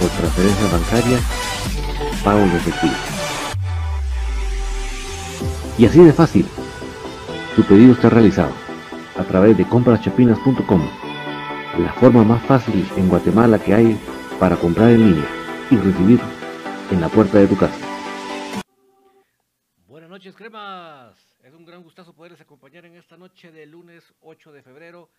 por transferencia bancaria, pago de efectivo. Y así de fácil, tu pedido está realizado a través de compraschapinas.com, la forma más fácil en Guatemala que hay para comprar en línea y recibir en la puerta de tu casa. Buenas noches, cremas. Es un gran gustazo poderles acompañar en esta noche de lunes 8 de febrero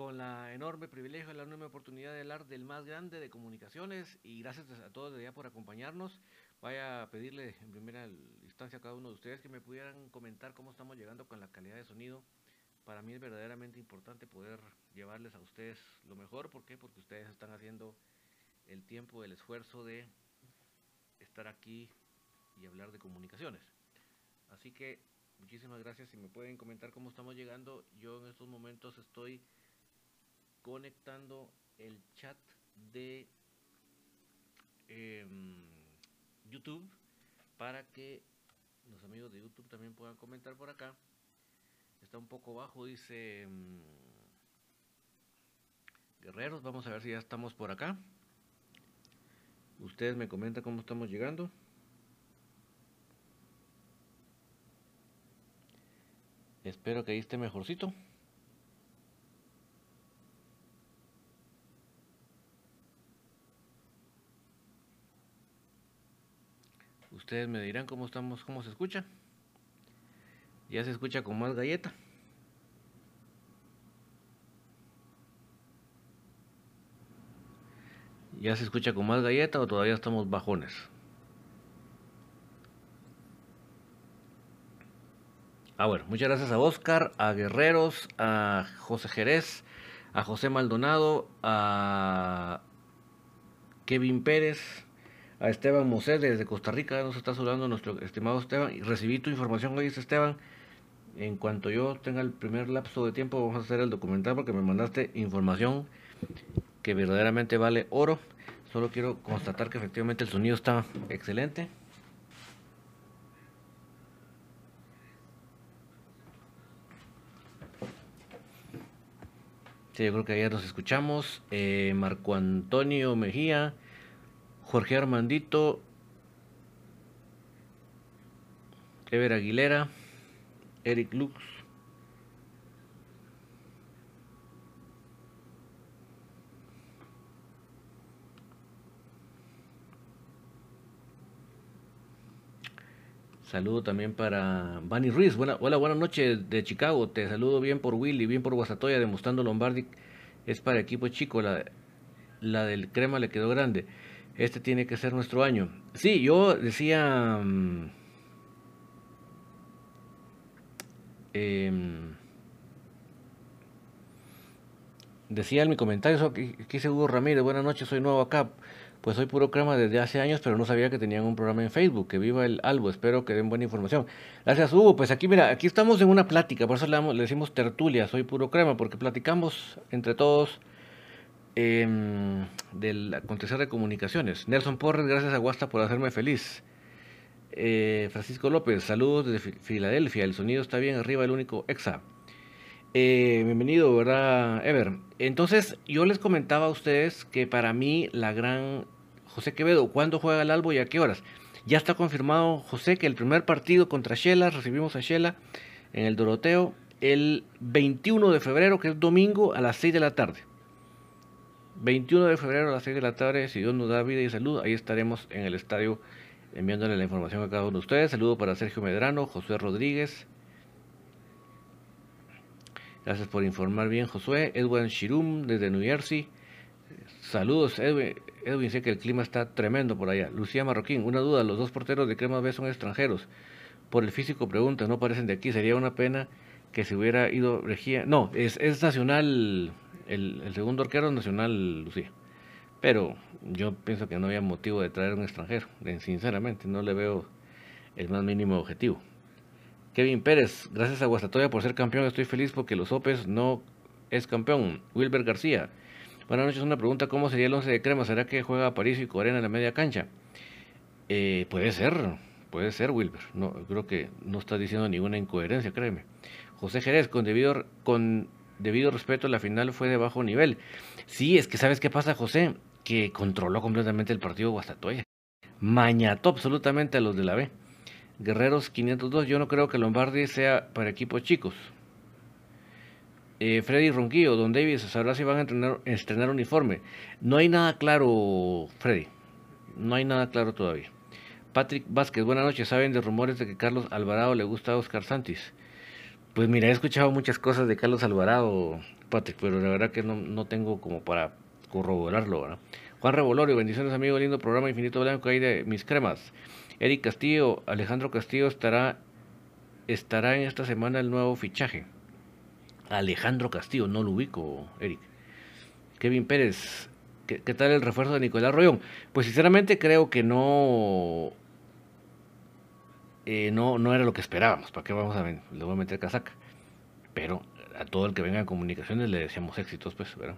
con la enorme privilegio la enorme oportunidad de hablar del más grande de comunicaciones y gracias a todos de ya por acompañarnos. Vaya a pedirle en primera instancia a cada uno de ustedes que me pudieran comentar cómo estamos llegando con la calidad de sonido. Para mí es verdaderamente importante poder llevarles a ustedes lo mejor. ¿Por qué? Porque ustedes están haciendo el tiempo, el esfuerzo de estar aquí y hablar de comunicaciones. Así que muchísimas gracias. Si me pueden comentar cómo estamos llegando, yo en estos momentos estoy conectando el chat de em, YouTube para que los amigos de YouTube también puedan comentar por acá. Está un poco bajo, dice em, Guerreros. Vamos a ver si ya estamos por acá. Ustedes me comentan cómo estamos llegando. Espero que ahí esté mejorcito. Ustedes me dirán cómo estamos, cómo se escucha. Ya se escucha con más galleta. ¿Ya se escucha con más galleta o todavía estamos bajones? Ah, bueno, muchas gracias a Oscar, a Guerreros, a José Jerez, a José Maldonado, a Kevin Pérez, a Esteban Mosé desde Costa Rica, nos está saludando nuestro estimado Esteban. Y recibí tu información hoy, Esteban. En cuanto yo tenga el primer lapso de tiempo, vamos a hacer el documental porque me mandaste información que verdaderamente vale oro. Solo quiero constatar que efectivamente el sonido está excelente. Sí, yo creo que ayer nos escuchamos. Eh, Marco Antonio Mejía. Jorge Armandito, Ever Aguilera, Eric Lux. Saludo también para Bunny Ruiz. Buena, hola, buenas noches de Chicago. Te saludo bien por Willy, bien por Guasatoya, demostrando Lombardi. Es para equipo chico. La, la del crema le quedó grande este tiene que ser nuestro año. Sí, yo decía... Mm, em, decía en mi comentario, aquí dice Hugo Ramírez, buenas noches, soy nuevo acá. Pues soy puro crema desde hace años, pero no sabía que tenían un programa en Facebook. Que viva el Albo, espero que den buena información. Gracias, Hugo. Pues aquí, mira, aquí estamos en una plática, por eso le, le decimos tertulia, soy puro crema, porque platicamos entre todos em, del acontecer de comunicaciones. Nelson Porres, gracias a Guasta por hacerme feliz. Eh, Francisco López, saludos desde Filadelfia. El sonido está bien arriba, el único EXA. Eh, bienvenido, ¿verdad, Ever? Entonces, yo les comentaba a ustedes que para mí la gran José Quevedo, ¿cuándo juega el Albo y a qué horas? Ya está confirmado, José, que el primer partido contra Shela, recibimos a Shela en el Doroteo el 21 de febrero, que es domingo, a las 6 de la tarde. 21 de febrero a las 6 de la tarde, si Dios nos da vida y salud, ahí estaremos en el estadio enviándole la información a cada uno de ustedes. Saludo para Sergio Medrano, José Rodríguez. Gracias por informar bien, Josué. Edwin Shirum, desde New Jersey. Saludos, Edwin. Sé que el clima está tremendo por allá. Lucía Marroquín, una duda, los dos porteros de Crema B son extranjeros. Por el físico pregunta, no parecen de aquí. Sería una pena que se hubiera ido Regía. No, es nacional, el, segundo arquero nacional, Lucía. Pero yo pienso que no había motivo de traer un extranjero. Sinceramente, no le veo el más mínimo objetivo. Kevin Pérez, gracias a Guastatoya por ser campeón. Estoy feliz porque los Opes no es campeón. Wilber García, buenas noches. Una pregunta: ¿cómo sería el 11 de crema? ¿Será que juega París y Corena en la media cancha? Eh, puede ser, puede ser, Wilber. No, creo que no está diciendo ninguna incoherencia, créeme. José Jerez, con debido, con debido respeto, la final fue de bajo nivel. Sí, es que sabes qué pasa, José que controló completamente el partido Guastatoya. Mañató absolutamente a los de la B. Guerreros 502, yo no creo que Lombardi sea para equipos chicos. Eh, Freddy Ronquillo, Don Davis, sabrá si van a entrenar, estrenar uniforme. No hay nada claro, Freddy. No hay nada claro todavía. Patrick Vázquez, buenas noches. ¿Saben de rumores de que Carlos Alvarado le gusta a Oscar Santis? Pues mira, he escuchado muchas cosas de Carlos Alvarado, Patrick, pero la verdad que no, no tengo como para corroborarlo. ¿verdad? Juan Revolorio, bendiciones amigo, lindo programa Infinito Blanco ahí de mis cremas. Eric Castillo, Alejandro Castillo estará, estará en esta semana el nuevo fichaje. Alejandro Castillo, no lo ubico, Eric. Kevin Pérez, ¿qué, tal el refuerzo de Nicolás Royón? Pues sinceramente creo que no, eh, no, no era lo que esperábamos. ¿Para qué vamos a? Le voy a meter casaca. Pero a todo el que venga en comunicaciones le deseamos éxitos, pues, ¿verdad?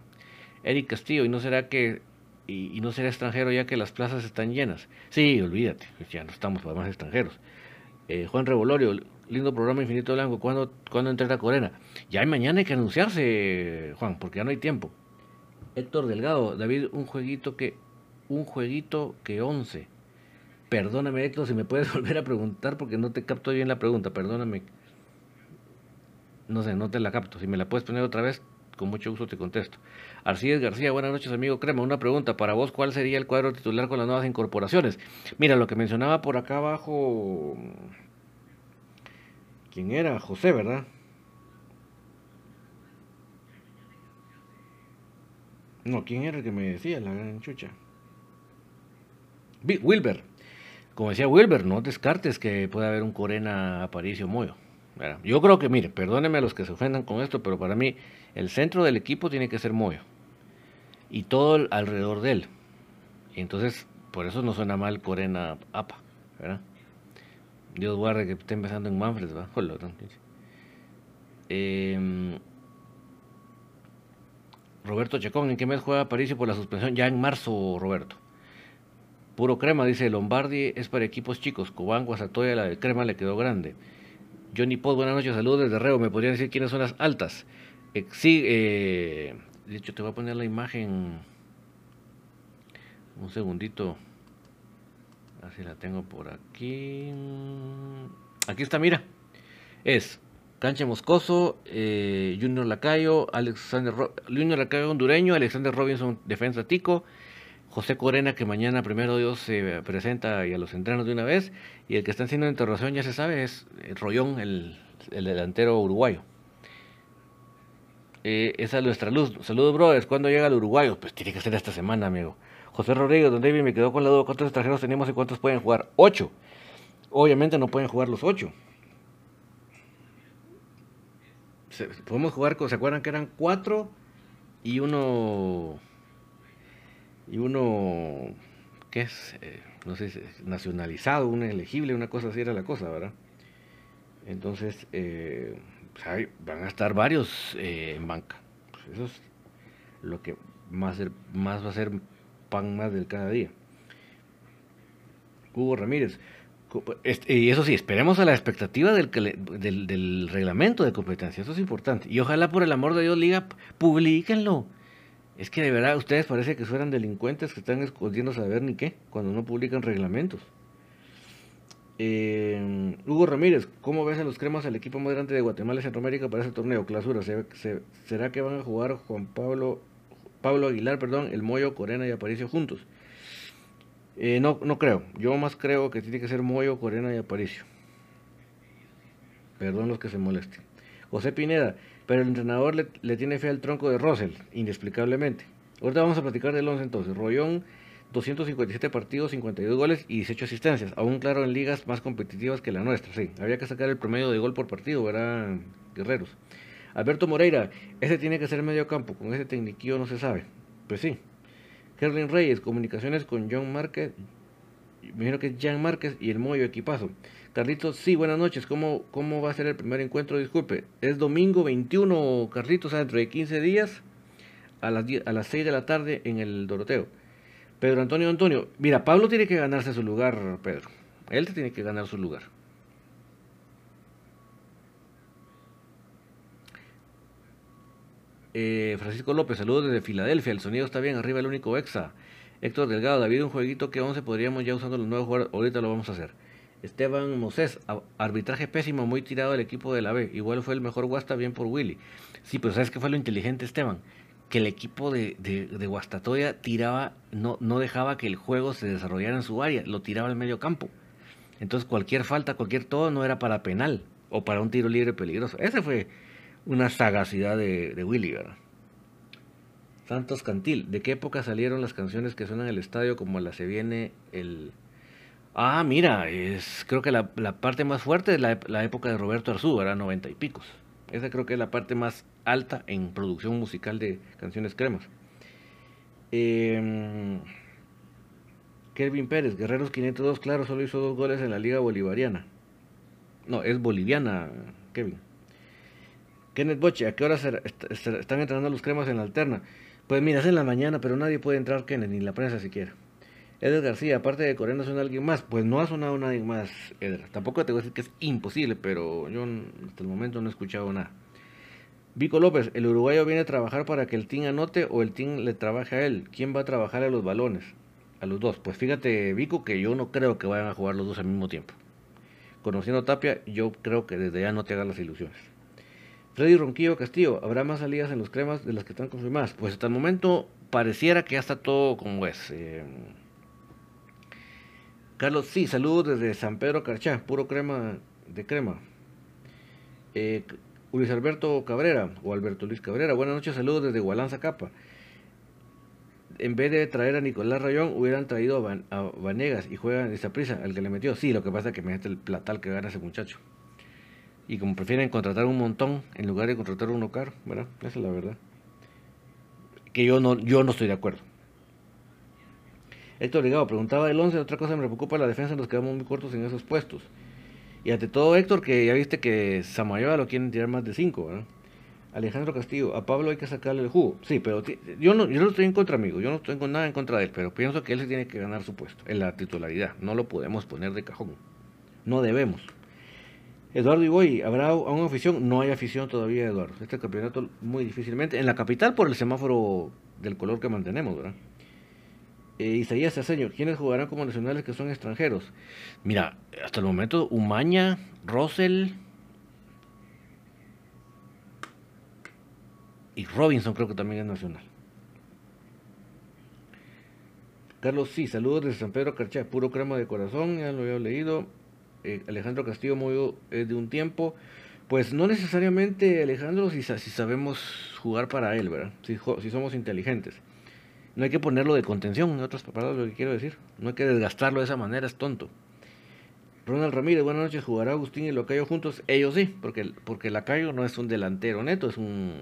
Eric Castillo, ¿y no será que y, no será extranjero ya que las plazas están llenas? Sí, olvídate, pues ya no estamos para más extranjeros. Eh, Juan Revolorio, lindo programa Infinito Blanco, ¿cuándo, ¿cuándo entrena Corena? Ya mañana hay que anunciarse, Juan, porque ya no hay tiempo. Héctor Delgado, David, un jueguito que un jueguito que 11. Perdóname, Héctor, si me puedes volver a preguntar porque no te capto bien la pregunta, perdóname. No sé, no te la capto. Si me la puedes poner otra vez, con mucho gusto te contesto. Arcíes García, buenas noches amigo Crema. Una pregunta para vos, ¿cuál sería el cuadro titular con las nuevas incorporaciones? Mira, lo que mencionaba por acá abajo, ¿quién era? José, ¿verdad? No, ¿quién era el que me decía la gran chucha? Wilber. Como decía Wilber, no descartes que pueda haber un Corena Aparicio Moyo. Yo creo que, mire, perdónenme a los que se ofendan con esto, pero para mí el centro del equipo tiene que ser Moyo. Y todo alrededor de él. Y entonces, por eso no suena mal Corena APA. Dios guarde que esté empezando en Manfred, ¿verdad? Eh, Roberto Chacón, ¿en qué mes juega París por la suspensión? Ya en marzo, Roberto. Puro crema, dice Lombardi, es para equipos chicos. Cobán, Guasatoya, la crema le quedó grande. Johnny Pod, buenas noches, saludos desde Reo. ¿Me podrían decir quiénes son las altas? Eh, sí, eh, de hecho te voy a poner la imagen. Un segundito. Así la tengo por aquí. Aquí está, mira. Es Cancha Moscoso, eh, Junior Lacayo, Alexander Junior Lacayo hondureño, Alexander Robinson, defensa tico, José Corena, que mañana primero Dios se presenta y a los entrenos de una vez. Y el que está haciendo interrogación ya se sabe, es Rollón, el, delantero uruguayo. Eh, esa es nuestra luz. Saludos, brothers. ¿Cuándo llega el uruguayo? Pues tiene que ser esta semana, amigo. José Rodríguez, don David, me quedó con la duda. ¿Cuántos extranjeros tenemos y cuántos pueden jugar? Ocho. Obviamente no pueden jugar los ocho. podemos jugar, ¿se acuerdan que eran cuatro y uno y uno que es, eh, no sé, nacionalizado, un elegible, una cosa así era la cosa, ¿verdad? Entonces, eh, pues van a estar varios eh, en banca. Pues eso lo que más, va a ser pan más del cada día. Hugo Ramírez, este, y eso sí, esperemos a la expectativa del, reglamento de competencia, eso es importante. Y ojalá por el amor de Dios, Liga, publíquenlo. Es que de verdad ustedes parece que fueran delincuentes que están escondiendo saber ni qué cuando no publican reglamentos. Eh, Hugo Ramírez, ¿cómo ves a los cremas al equipo más grande de Guatemala y Centroamérica para ese torneo? Clausura, será que van a jugar Juan Pablo, Pablo Aguilar, perdón, el Moyo, Corena y Aparicio juntos? Eh, no, no creo. Yo más creo que tiene que ser Moyo, Corena y Aparicio. Perdón los que se molesten. José Pineda, pero el entrenador le, tiene fe al tronco de Russell, inexplicablemente. Ahorita vamos a platicar del 11 entonces. Rollón, 257 partidos, 52 goles y 18 asistencias. Aún claro en ligas más competitivas que la nuestra, sí. Había que sacar el promedio de gol por partido, ¿verdad, guerreros? Alberto Moreira, ese tiene que ser medio campo, con ese tecniquillo no se sabe. Pues sí, Kerlin Reyes, comunicaciones con John Márquez, imagino que es Jan Márquez y el Moyo equipazo. Carlitos, sí, buenas noches. ¿Cómo, ¿Cómo va a ser el primer encuentro? Disculpe, es domingo 21, Carlitos, dentro de 15 días a las, a las 6 de la tarde en el Doroteo. Pedro Antonio Antonio, mira, Pablo tiene que ganarse su lugar, Pedro. Él tiene que ganar su lugar. Eh, Francisco López, saludos desde Filadelfia. El sonido está bien, arriba el único exa. Héctor Delgado, David, un jueguito que 11 podríamos ya usando los nuevos jugadores. Ahorita lo vamos a hacer. Esteban Moses, arbitraje pésimo, muy tirado del equipo de la B. Igual fue el mejor Guasta, bien por Willy. Sí, pero ¿sabes qué fue lo inteligente, Esteban? Que el equipo de, de, Guastatoya tiraba, no, no dejaba que el juego se desarrollara en su área, lo tiraba al medio campo. Entonces cualquier falta, cualquier todo no era para penal o para un tiro libre peligroso. Ese fue una sagacidad de, Willy, ¿verdad? Santos Cantil, ¿de qué época salieron las canciones que suenan en el estadio como la se viene el... Ah, mira, es, creo que la, parte más fuerte es la, época de Roberto Arzú, era noventa y picos. Esa creo que es la parte más alta en producción musical de canciones cremas. Eh, Kelvin Pérez, Guerreros 502, claro, solo hizo dos goles en la Liga Bolivariana. No, es boliviana, Kevin. Kenneth Boche, ¿a qué hora están entrenando los cremas en la alterna? Pues mira, es en la mañana, pero nadie puede entrar, Kenneth, ni la prensa siquiera. Eder García, aparte de Corena, ¿suena alguien más? Pues no ha sonado nadie más, Eder. Tampoco te voy a decir que es imposible, pero yo hasta el momento no he escuchado nada. Vico López, el uruguayo viene a trabajar para que el team anote o el team le trabaje a él. ¿Quién va a trabajar a los balones? A los dos. Pues fíjate, Vico, que yo no creo que vayan a jugar los dos al mismo tiempo. Conociendo a Tapia, yo creo que desde ya no te hagan las ilusiones. Freddy Ronquillo Castillo, ¿habrá más salidas en los cremas de las que están confirmadas? Pues hasta el momento pareciera que ya está todo como es. Eh. Carlos, sí, saludos desde San Pedro Carchá, puro crema de crema. Eh, Luis Alberto Cabrera, o Alberto Luis Cabrera, buenas noches, saludos desde Gualanza Capa. En vez de traer a Nicolás Rayón, hubieran traído a, Vanegas y juegan esa prisa, al que le metió. Sí, lo que pasa es que me mete el platal que gana ese muchacho. Y como prefieren contratar un montón en lugar de contratar uno caro, ¿verdad? Esa es la verdad. Que yo no, yo no estoy de acuerdo. Héctor Ligado preguntaba el 11, otra cosa me preocupa la defensa, nos quedamos muy cortos en esos puestos. Y ante todo, Héctor, que ya viste que Samayoa lo quieren tirar más de 5, ¿verdad? Alejandro Castillo, a Pablo hay que sacarle el jugo. Sí, pero yo no, yo no estoy en contra, amigo. Yo no tengo nada en contra de él, pero pienso que él se tiene que ganar su puesto en la titularidad. No lo podemos poner de cajón. No debemos. Eduardo Iboy, ¿habrá una afición? No hay afición todavía, Eduardo. Este campeonato muy difícilmente. En la capital por el semáforo del color que mantenemos, ¿verdad? Eh, Isaías señor, ¿quiénes jugarán como nacionales que son extranjeros? Mira, hasta el momento, Umaña, Russell y Robinson creo que también es nacional. Carlos, sí, saludos desde San Pedro Carchá, puro crema de corazón, ya lo había leído. Eh, Alejandro Castillo muy es de un tiempo, pues no necesariamente Alejandro si, sabemos jugar para él, ¿verdad? Si, somos inteligentes. No hay que ponerlo de contención, en otras palabras lo que quiero decir. No hay que desgastarlo de esa manera, es tonto. Ronald Ramírez, buenas noches, ¿jugará Agustín y Locayo juntos? Ellos sí, porque, porque Lacayo no es un delantero neto, es un,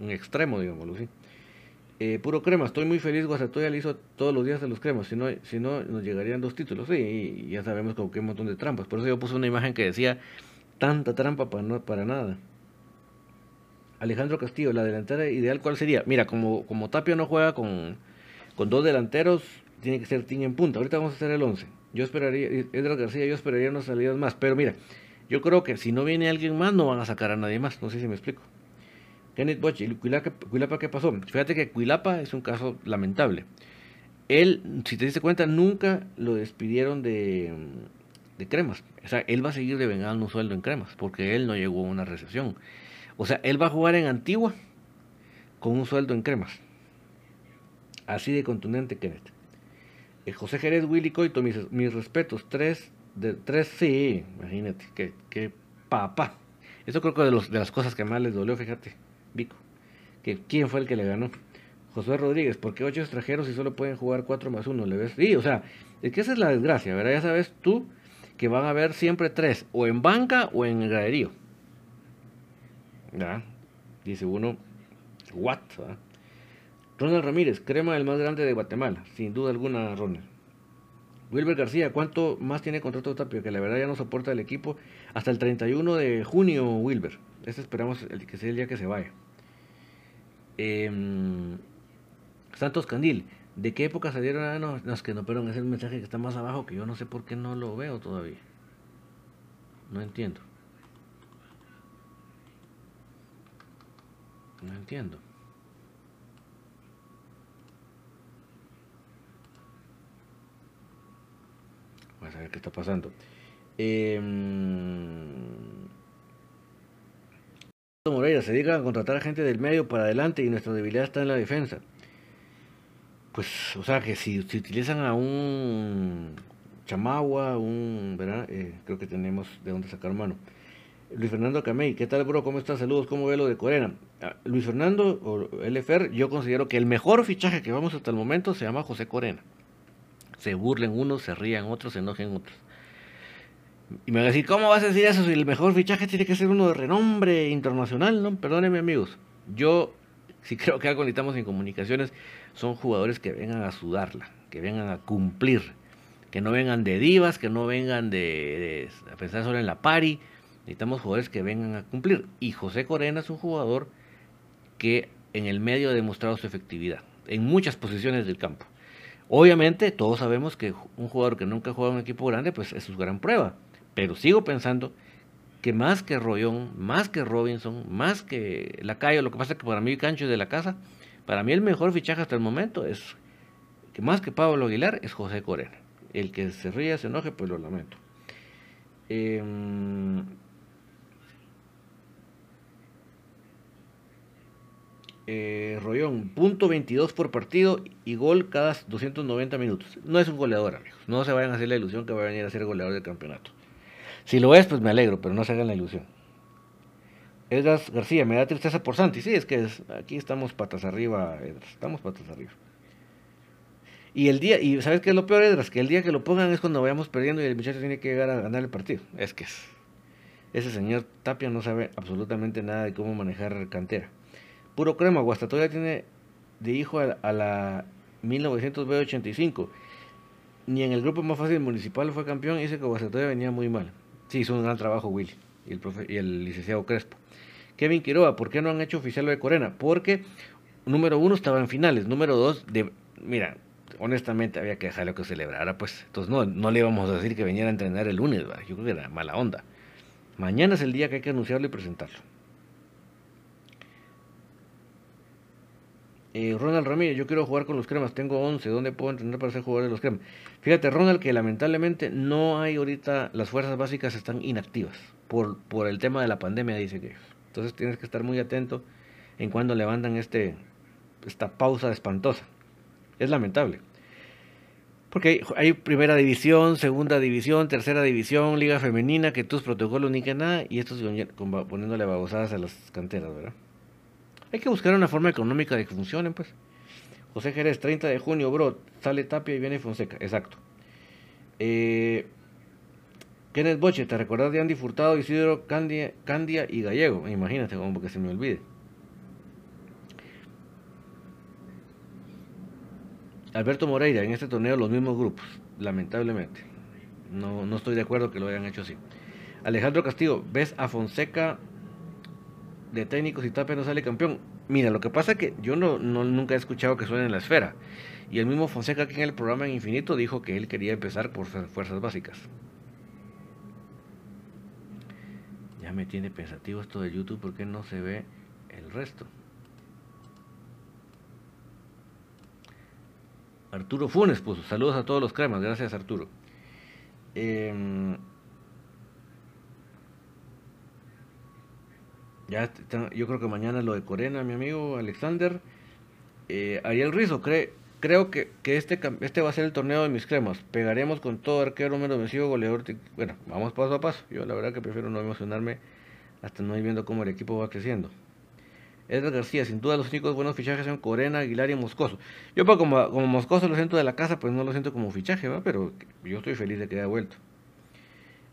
un extremo, digámoslo así. Eh, puro crema, estoy muy feliz, Guasatoya le hizo todos los días de los cremas, si no, si no nos llegarían dos títulos, sí, y ya sabemos hay un montón de trampas, por eso yo puse una imagen que decía, tanta trampa para, no, para nada. Alejandro Castillo, la delantera ideal, ¿cuál sería? Mira, como, como Tapia no juega con, con dos delanteros, tiene que ser Tiña en punta. Ahorita vamos a hacer el 11. Yo esperaría, Edgar García, yo esperaría unas salidas más. Pero mira, yo creo que si no viene alguien más, no van a sacar a nadie más. No sé si me explico. Kenneth Boche, Cuilapa, ¿qué pasó? Fíjate que Cuilapa es un caso lamentable. Él, si te diste cuenta, nunca lo despidieron de, de cremas. O sea, él va a seguir devengando un sueldo en cremas, porque él no llegó a una recesión. O sea, él va a jugar en Antigua con un sueldo en cremas. Así de contundente, Kenneth. Eh, José Jerez, Willy Coito, mis, mis, respetos. Tres, de, tres, sí, imagínate, que, que papá. Eso creo que de, los, de las cosas que más les dolió, fíjate, Vico. Que quién fue el que le ganó. José Rodríguez, ¿por qué ocho extranjeros y solo pueden jugar cuatro más uno? ¿Le ves? Sí, o sea, es que esa es la desgracia, ¿verdad? Ya sabes tú que van a haber siempre tres, o en banca o en el graderío. ¿Ya? Dice uno, what? Ronald Ramírez, crema el más grande de Guatemala, sin duda alguna, Ronald. Wilber García, ¿cuánto más tiene contrato Tapio? Que la verdad ya no soporta el equipo hasta el 31 de junio, Wilber. Este esperamos el, que sea el día que se vaya. Em, Santos Candil, ¿de qué época salieron? Ah, que no, perdón, es el mensaje que está más abajo que yo no sé por qué no lo veo todavía. No entiendo. No entiendo. Vamos a ver qué está pasando. Eh, Moreira se dedica a contratar a gente del medio para adelante y nuestra debilidad está en la defensa. Pues, o sea, que si, utilizan a un chamagua, un, ¿verdad? Eh, creo que tenemos de dónde sacar mano. Luis Fernando Camey, ¿qué tal, bro? ¿Cómo estás? Saludos, ¿cómo ve lo de Corena? Ah, Luis Fernando, o LFR, yo considero que el mejor fichaje que vamos hasta el momento se llama José Corena. Se burlen unos, se rían otros, se enojen otros. Y me va a decir, ¿cómo vas a decir eso si el mejor fichaje tiene que ser uno de renombre internacional? No, perdónenme amigos. Yo sí creo que algo necesitamos en comunicaciones son jugadores que vengan a sudarla, que vengan a cumplir, que no vengan de divas, que no vengan de, a pensar solo en la pari, Necesitamos jugadores que vengan a cumplir. Y José Corena es un jugador que en el medio ha demostrado su efectividad en muchas posiciones del campo. Obviamente, todos sabemos que un jugador que nunca jugado en un equipo grande, pues es su gran prueba. Pero sigo pensando que más que Rollón, más que Robinson, más que Lacayo, lo que pasa es que para mí Cancho es de la casa, para mí el mejor fichaje hasta el momento es que más que Pablo Aguilar es José Corena. El que se ría, se enoje, pues lo lamento. Eh, eh, Rollón, punto 22 por partido y gol cada 290 minutos. No es un goleador, amigos. No se vayan a hacer la ilusión que va a venir a ser goleador del campeonato. Si lo es, pues me alegro, pero no se hagan la ilusión. Edras García, me da tristeza por Santi. Sí, es que aquí estamos patas arriba, Edras. Estamos patas arriba. Y el día, y ¿sabes qué es lo peor, Edras? Que el día que lo pongan es cuando vayamos perdiendo y el muchacho tiene que llegar a ganar el partido. Es que es, ese señor Tapia no sabe absolutamente nada de cómo manejar cantera. Puro crema, Guastatoya tiene de hijo a, la 1985. Ni en el grupo más fácil municipal fue campeón y dice que Guastatoya venía muy mal. Sí, hizo un gran trabajo Willy y el, profe, y el licenciado Crespo. Kevin Quiroga, ¿por qué no han hecho oficial lo de Corena? Porque, número uno, estaba en finales. Número dos, mira, honestamente había que dejarlo que celebrara, pues. Entonces no, no le íbamos a decir que viniera a entrenar el lunes, ¿verdad? yo creo que era mala onda. Mañana es el día que hay que anunciarlo y presentarlo. Eh, Ronald Ramírez, yo quiero jugar con los cremas, tengo 11, ¿dónde puedo entrenar para ser jugador de los cremas? Fíjate, Ronald, que lamentablemente no hay ahorita, las fuerzas básicas están inactivas por, por el tema de la pandemia, dice que. Entonces tienes que estar muy atento en cuando levantan este, esta pausa espantosa. Es lamentable. Porque hay, primera división, segunda división, tercera división, liga femenina, que tus protocolos ni que nada, y estos poniéndole babosadas a las canteras, ¿verdad? Hay que buscar una forma económica de que funcionen, pues. José Jerez, 30 de junio, bro. Sale Tapia y viene Fonseca. Exacto. Eh, Kenneth Boche, ¿te recuerdas de Andy Furtado, Isidro, Candia, Candia y Gallego? Imagínate, como que se me olvide. Alberto Moreira, en este torneo los mismos grupos, lamentablemente. No, no estoy de acuerdo que lo hayan hecho así. Alejandro Castillo, ¿ves a Fonseca de técnicos y Tapia no sale campeón. Mira, lo que pasa es que yo no, nunca he escuchado que suene en la esfera. Y el mismo Fonseca aquí en el programa en Infinito dijo que él quería empezar por fuerzas básicas. Ya me tiene pensativo esto de YouTube porque no se ve el resto. Arturo Funes puso, saludos a todos los cremas, gracias Arturo. Em, ya yo creo que mañana lo de Corena, mi amigo Alexander. Eh, Ariel Rizo, creo que, este, este va a ser el torneo de mis cremas. Pegaremos con todo arquero número vencido, goleador. Bueno, vamos paso a paso. Yo la verdad que prefiero no emocionarme hasta no ir viendo cómo el equipo va creciendo. Edgar García, sin duda los únicos buenos fichajes son Corena, Aguilar y Moscoso. Yo pues, como, como Moscoso lo siento de la casa, pues no lo siento como fichaje, ¿va? pero yo estoy feliz de que haya vuelto.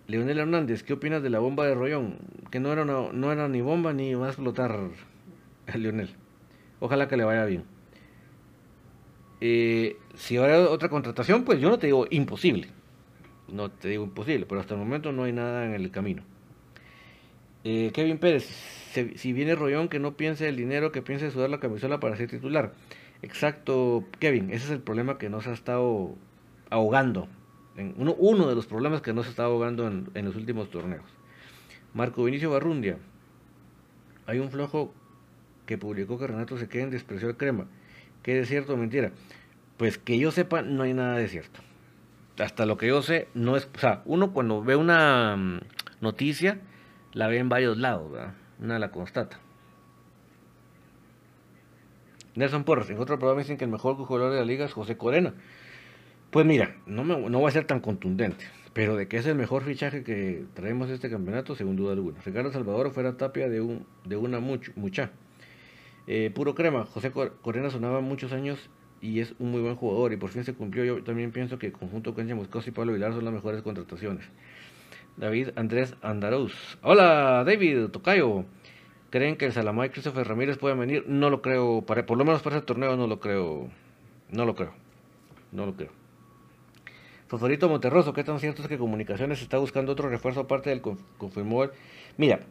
Leonel Hernández, ¿qué opinas de la bomba de Rollón? Que no era, ni bomba ni va a explotar Leonel. Ojalá que le vaya bien. Eh, si habrá otra contratación, pues yo no te digo imposible. No te digo imposible, pero hasta el momento no hay nada en el camino. Eh, Kevin Pérez, si viene Rollón, que no piense el dinero, que piense sudar la camisola para ser titular. Exacto, Kevin, ese es el problema que nos ha estado ahogando. Uno, uno de los problemas que nos ha estado ahogando en, en los últimos torneos. Marco Vinicio Barrundia, hay un flojo que publicó que Renato se quede en desprecio de crema. ¿Qué es cierto o mentira? Pues que yo sepa, no hay nada de cierto. Hasta lo que yo sé, no es. O sea, uno cuando ve una mm, noticia, la ve en varios lados, ¿verdad? Una la constata. Nelson Porras, en otro programa dicen que el mejor jugador de la liga es José Corena. Pues mira, no, me, no va a ser tan contundente, pero de que es el mejor fichaje que traemos este campeonato, sin duda alguna. Ricardo Salvador fuera tapia de, un, de una mucha. Eh, puro crema, José Corena sonaba muchos años y es un muy buen jugador y por fin se cumplió. Yo también pienso que conjunto Cancha Moscoso y Pablo Vilar son las mejores contrataciones. David Andrés Andaruz. Hola, David Tocayo. ¿Creen que el Salamay Christopher Ramírez puede venir? No lo creo, para, por lo menos para ese torneo no lo creo. No lo creo. No lo creo. Fosforito Monterroso, ¿qué tan cierto es que Comunicaciones está buscando otro refuerzo aparte del confirmó? Mira,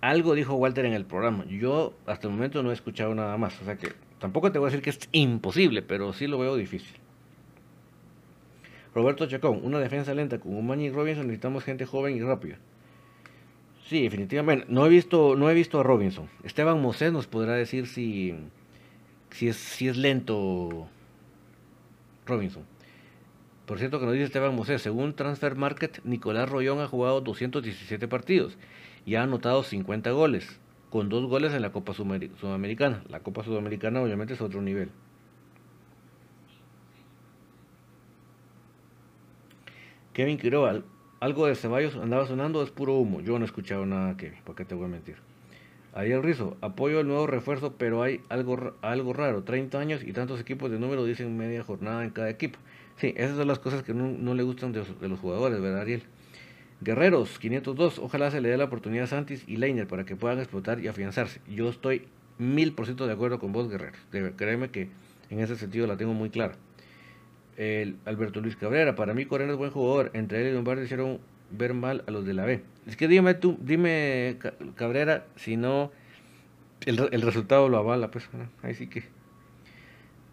algo dijo Walter en el programa. Yo hasta el momento no he escuchado nada más. O sea que tampoco te voy a decir que es imposible, pero sí lo veo difícil. Roberto Chacón, una defensa lenta con un y Robinson, necesitamos gente joven y rápida. Sí, definitivamente. No he visto, no he visto a Robinson. Esteban Mosés nos podrá decir si, si, es, si es lento Robinson. Por cierto que nos dice Esteban Mosés, según Transfer Market, Nicolás Rollón ha jugado 217 partidos y ha anotado 50 goles, con dos goles en la Copa Sudamericana. La Copa Sudamericana obviamente es otro nivel. Kevin Quiroga, algo de Ceballos andaba sonando, es puro humo. Yo no he escuchado nada, Kevin, ¿por qué te voy a mentir? Ariel Rizo, apoyo el nuevo refuerzo, pero hay algo, algo raro. 30 años y tantos equipos de número dicen media jornada en cada equipo. Sí, esas son las cosas que no, le gustan de los, jugadores, ¿verdad, Ariel? Guerreros, 502, ojalá se le dé la oportunidad a Santis y Leiner para que puedan explotar y afianzarse. Yo estoy mil por ciento de acuerdo con vos, Guerreros. Créeme que en ese sentido la tengo muy clara el Alberto Luis Cabrera. Para mí Corena es buen jugador. Entre él y Lombardi hicieron ver mal a los de la B. Es que dime tú, dime Cabrera, si no el resultado lo avala, pues ahí sí que.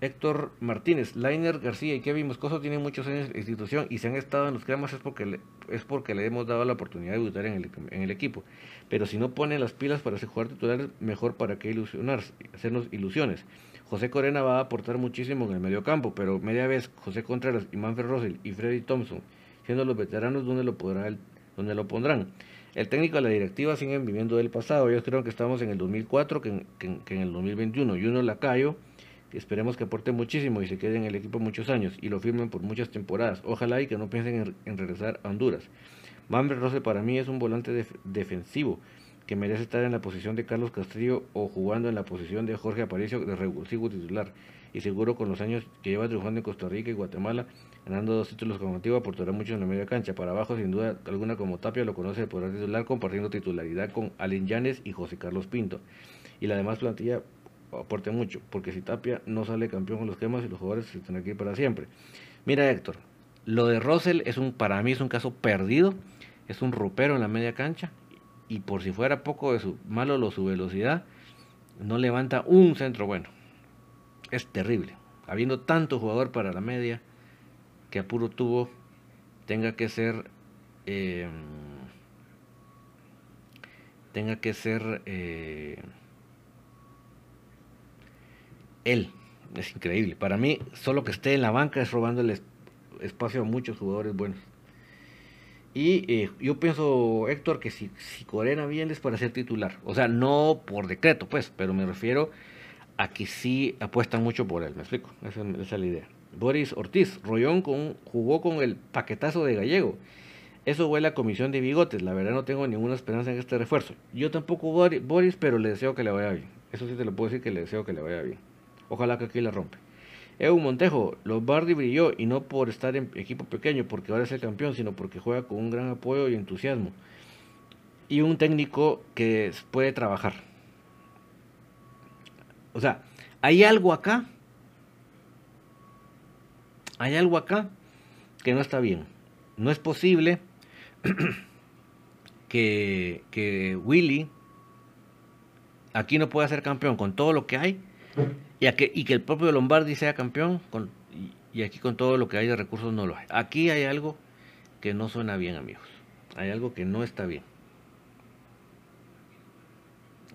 Héctor Martínez, Lainer García y Kevin Moscoso tienen muchos años de institución y se han estado en los cremas es porque le, es porque le hemos dado la oportunidad de debutar en el, en el equipo. Pero si no ponen las pilas para ser jugador titular, mejor para qué ilusionarse, hacernos ilusiones. José Corena va a aportar muchísimo en el mediocampo, pero media vez José Contreras Manfred Russell y Freddy Thompson, siendo los veteranos, ¿dónde lo, podrá lo pondrán? El técnico y la directiva siguen viviendo del pasado. Ellos creo que estamos en el 2004 que en, que, en el 2021. Y uno Lacayo, que esperemos que aporte muchísimo y se quede en el equipo muchos años y lo firmen por muchas temporadas. Ojalá y que no piensen en, regresar a Honduras. Manfred Russell para mí es un volante defensivo que merece estar en la posición de Carlos Castillo o jugando en la posición de Jorge Aparicio de revulsivo titular. Y seguro con los años que lleva triunfando en Costa Rica y Guatemala, ganando dos títulos como motivo, aportará mucho en la media cancha. Para abajo, sin duda alguna, como Tapia lo conoce, podrá titular compartiendo titularidad con Alin Llanes y José Carlos Pinto. Y la demás plantilla aporte mucho, porque si Tapia no sale campeón con los temas y los jugadores se tendrán que ir para siempre. Mira, Héctor, lo de Russell es un, para mí es un caso perdido, es un rupero en la media cancha y por si fuera poco de su malo lo su velocidad, no levanta un centro bueno. Es terrible. Habiendo tanto jugador para la media, que a puro tubo tenga que ser eh, tenga que ser eh, él. Es increíble. Para mí, solo que esté en la banca es robando espacio a muchos jugadores buenos. Y eh, yo pienso, Héctor, que si, si Corena viene es para ser titular. O sea, no por decreto, pues, pero me refiero a que sí apuestan mucho por él. ¿Me explico? Esa, es la idea. Boris Ortiz, Rollón con, jugó con el paquetazo de Gallego. Eso huele a comisión de bigotes. La verdad no tengo ninguna esperanza en este refuerzo. Yo tampoco Boris, pero le deseo que le vaya bien. Eso sí te lo puedo decir que le deseo que le vaya bien. Ojalá que aquí la rompe. Evo Montejo, Lombardi brilló y no por estar en equipo pequeño, porque ahora es el campeón, sino porque juega con un gran apoyo y entusiasmo. Y un técnico que puede trabajar. O sea, hay algo acá. Hay algo acá que no está bien. No es posible que, que Willy aquí no pueda ser campeón con todo lo que hay y, que, y que el propio Lombardi sea campeón con, y, aquí con todo lo que hay de recursos no lo hay. Aquí hay algo que no suena bien, amigos. Hay algo que no está bien.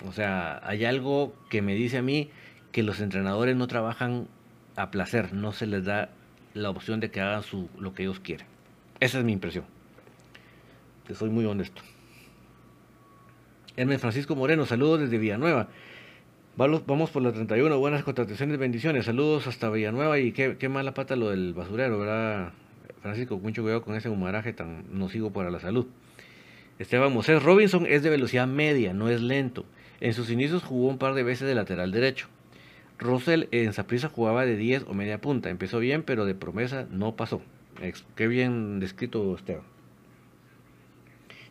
O sea, hay algo que me dice a mí que los entrenadores no trabajan a placer, no se les da la opción de que hagan su, lo que ellos quieren. Esa es mi impresión. Te soy muy honesto. Hermes Francisco Moreno, saludos desde Villanueva. Vamos por la 31, buenas contrataciones, bendiciones. Saludos hasta Villanueva y qué, qué mala pata lo del basurero, ¿verdad? Francisco, mucho cuidado con ese humaraje tan nocivo para la salud. Esteban Moses Robinson es de velocidad media, no es lento. En sus inicios jugó un par de veces de lateral derecho. Russell en Saprissa jugaba de 10 o media punta. Empezó bien, pero de promesa no pasó. Qué bien descrito Esteban.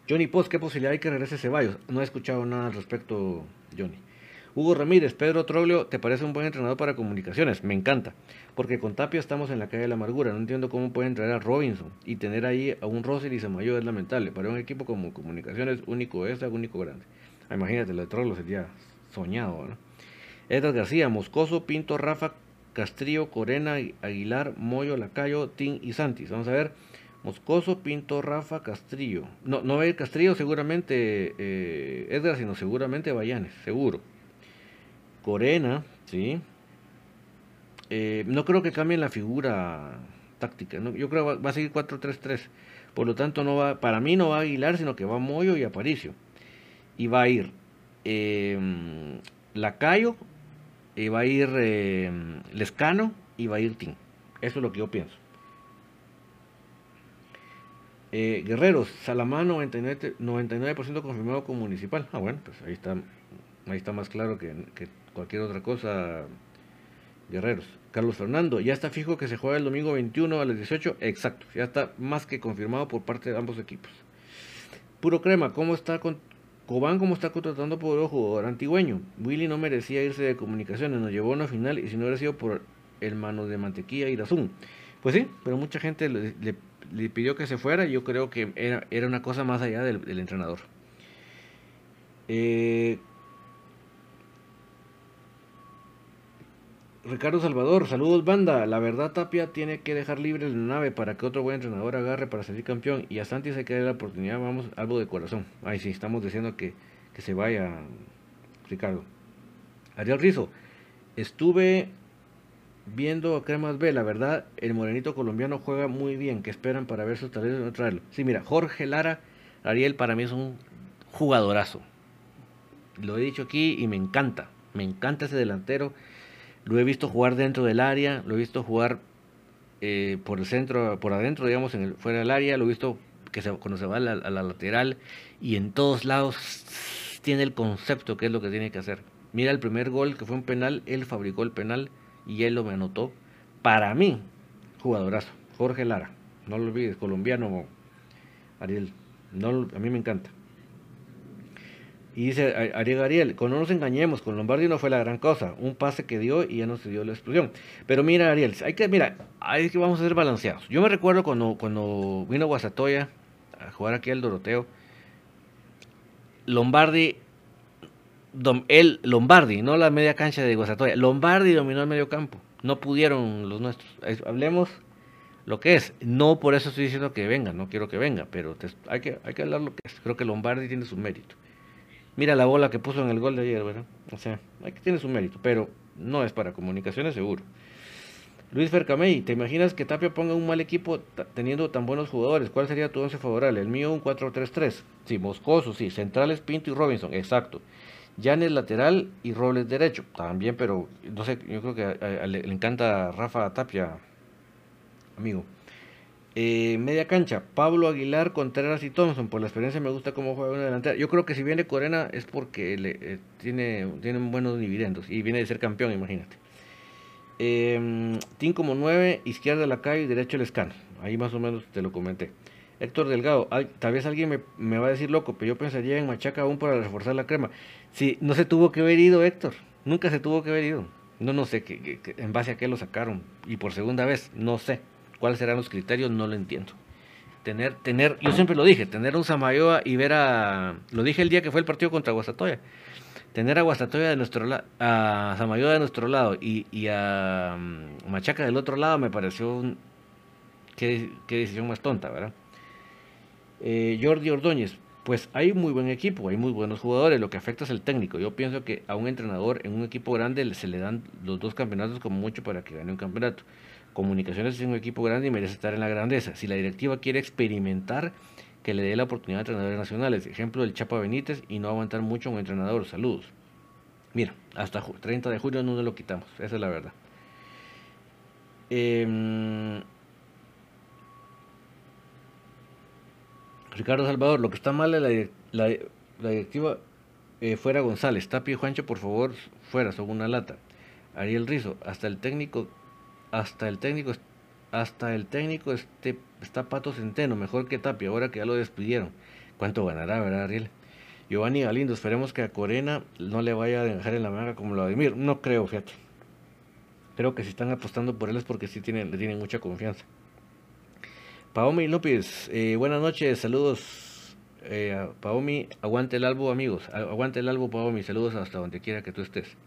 Johnny Post, ¿qué posibilidad hay que regrese Ceballos? No he escuchado nada al respecto, Johnny. Hugo Ramírez, Pedro Troglio, ¿te parece un buen entrenador para comunicaciones? Me encanta, porque con Tapia estamos en la calle de la amargura. No entiendo cómo pueden traer a Robinson y tener ahí a un Rosel y Samayo es lamentable. Para un equipo como comunicaciones, único esta, único grande. Ah, imagínate, lo de Troglio sería soñado, ¿no? Edgar García, Moscoso, Pinto, Rafa, Castrillo, Corena, Aguilar, Moyo, Lacayo, Tin y Santis. Vamos a ver. Moscoso, Pinto, Rafa, Castrillo. No, no va a ir Castrillo seguramente eh, Edgar, sino seguramente Bayanes, seguro. Corena, ¿sí? Eh, no creo que cambien la figura táctica. Yo creo que va, a seguir 4-3-3. Por lo tanto, no va, para mí no va a Aguilar, sino que va Moyo y Aparicio. Y va a ir eh, Lacayo, y va a ir eh, Lescano y va a ir Tim. Eso es lo que yo pienso. Guerreros, Salamán 99%, 99 confirmado como municipal. Ah, bueno, pues ahí está, ahí está más claro que cualquier otra cosa, Guerreros. Carlos Fernando, ya está fijo que se juega el domingo 21 a las 18. Exacto, ya está más que confirmado por parte de ambos equipos. Puro crema, ¿cómo está con Cobán, como está contratando por el jugador antigüeño? Willy no merecía irse de comunicaciones, nos llevó a una final y si no hubiera sido por el mano de mantequilla y. Pues sí, pero mucha gente le, pidió que se fuera y yo creo que era, era una cosa más allá del, del entrenador. Eh, Ricardo Salvador, saludos banda. La verdad Tapia tiene que dejar libre la nave para que otro buen entrenador agarre para salir campeón. Y a Santi se quede la oportunidad, vamos, algo de corazón. Ay, sí, estamos diciendo que, que se vaya, Ricardo. Ariel Rizo, estuve viendo a Cremas B, la verdad, el morenito colombiano juega muy bien. que esperan para ver sus talentos no traerlo? Sí, mira, Jorge Lara, Ariel para mí es un jugadorazo. Lo he dicho aquí y me encanta. Me encanta ese delantero lo he visto jugar dentro del área, lo he visto jugar eh, por el centro, por adentro, digamos, en el, fuera del área, lo he visto que se, cuando se va a la, lateral y en todos lados tiene el concepto que es lo que tiene que hacer. Mira el primer gol que fue un penal, él fabricó el penal y él lo me anotó. Para mí, jugadorazo, Jorge Lara, no lo olvides, colombiano, Ariel, a mí me encanta. Y dice Ariel Ariel, con no nos engañemos, con Lombardi no fue la gran cosa, un pase que dio y ya no se dio la explosión. Pero mira Ariel, hay que, mira, hay que vamos a ser balanceados. Yo me recuerdo cuando, cuando vino Guasatoya a jugar aquí al Doroteo, Lombardi, el Lombardi, no la media cancha de Guasatoya, Lombardi dominó el medio campo, no pudieron los nuestros. Hablemos lo que es, no por eso estoy diciendo que venga, no quiero que venga, pero hay, que, hay que hablar lo que es, creo que Lombardi tiene su mérito. Mira la bola que puso en el gol de ayer, ¿verdad? O sea, hay tiene su mérito, pero no es para comunicaciones seguro. Luis Fercamey, ¿te imaginas que Tapia ponga un mal equipo teniendo tan buenos jugadores? ¿Cuál sería tu once favorable? El mío un 4-3-3. Sí, Moscoso, sí. Centrales Pinto y Robinson, exacto. Llanes lateral y Robles derecho. También, pero no sé, yo creo que le, encanta Rafa Tapia, amigo. Eh, media cancha, Pablo Aguilar, Contreras y Thompson. Por la experiencia me gusta cómo juega una delantera. Yo creo que si viene Corena es porque le, eh, tiene, tiene buenos dividendos y viene de ser campeón, imagínate. Eh, como 9, izquierda la calle y derecho el escano. Ahí más o menos te lo comenté. Héctor Delgado, tal vez alguien me, va a decir loco, pero yo pensaría en Machaca aún para reforzar la crema. Sí, no se tuvo que haber ido Héctor, nunca se tuvo que haber ido. No, no sé que, en base a qué lo sacaron. Y por segunda vez, no sé cuáles serán los criterios, no lo entiendo. Tener, tener, yo siempre lo dije, tener un Samayoa y ver a, lo dije el día que fue el partido contra Guastatoya, tener a Guastatoya de nuestro lado, a Samayoa de nuestro lado y, a mm, Machaca del otro lado me pareció qué, decisión más tonta, ¿verdad? Eh, Jordi Ordóñez, pues hay muy buen equipo, hay muy buenos jugadores, lo que afecta es el técnico. Yo pienso que a un entrenador en un equipo grande se le dan los dos campeonatos como mucho para que gane un campeonato. Comunicaciones es un equipo grande y merece estar en la grandeza. Si la directiva quiere experimentar, que le dé la oportunidad a entrenadores nacionales. Ejemplo, el Chapa Benítez y no aguantar mucho un entrenador. Saludos. Mira, hasta 30 de julio no nos lo quitamos, esa es la verdad. Em, Ricardo Salvador, lo que está mal es la, directiva eh, fuera González. Tapi y Juancho, por favor, fuera, son una lata. Ariel Rizo, hasta el técnico, hasta el técnico, hasta el técnico este, está Pato Centeno, mejor que Tapia, ahora que ya lo despidieron. ¿Cuánto ganará, verdad, Ariel? Giovanni Galindo, esperemos que a Corena no le vaya a dejar en la manga como lo Vladimir. No creo, fíjate. Creo que si están apostando por él es porque sí tienen, le tienen mucha confianza. Paomi López, eh, buenas noches, saludos. Eh, Paomi, aguante el albo, amigos. Aguante el albo, Paomi, saludos hasta donde quiera que tú estés.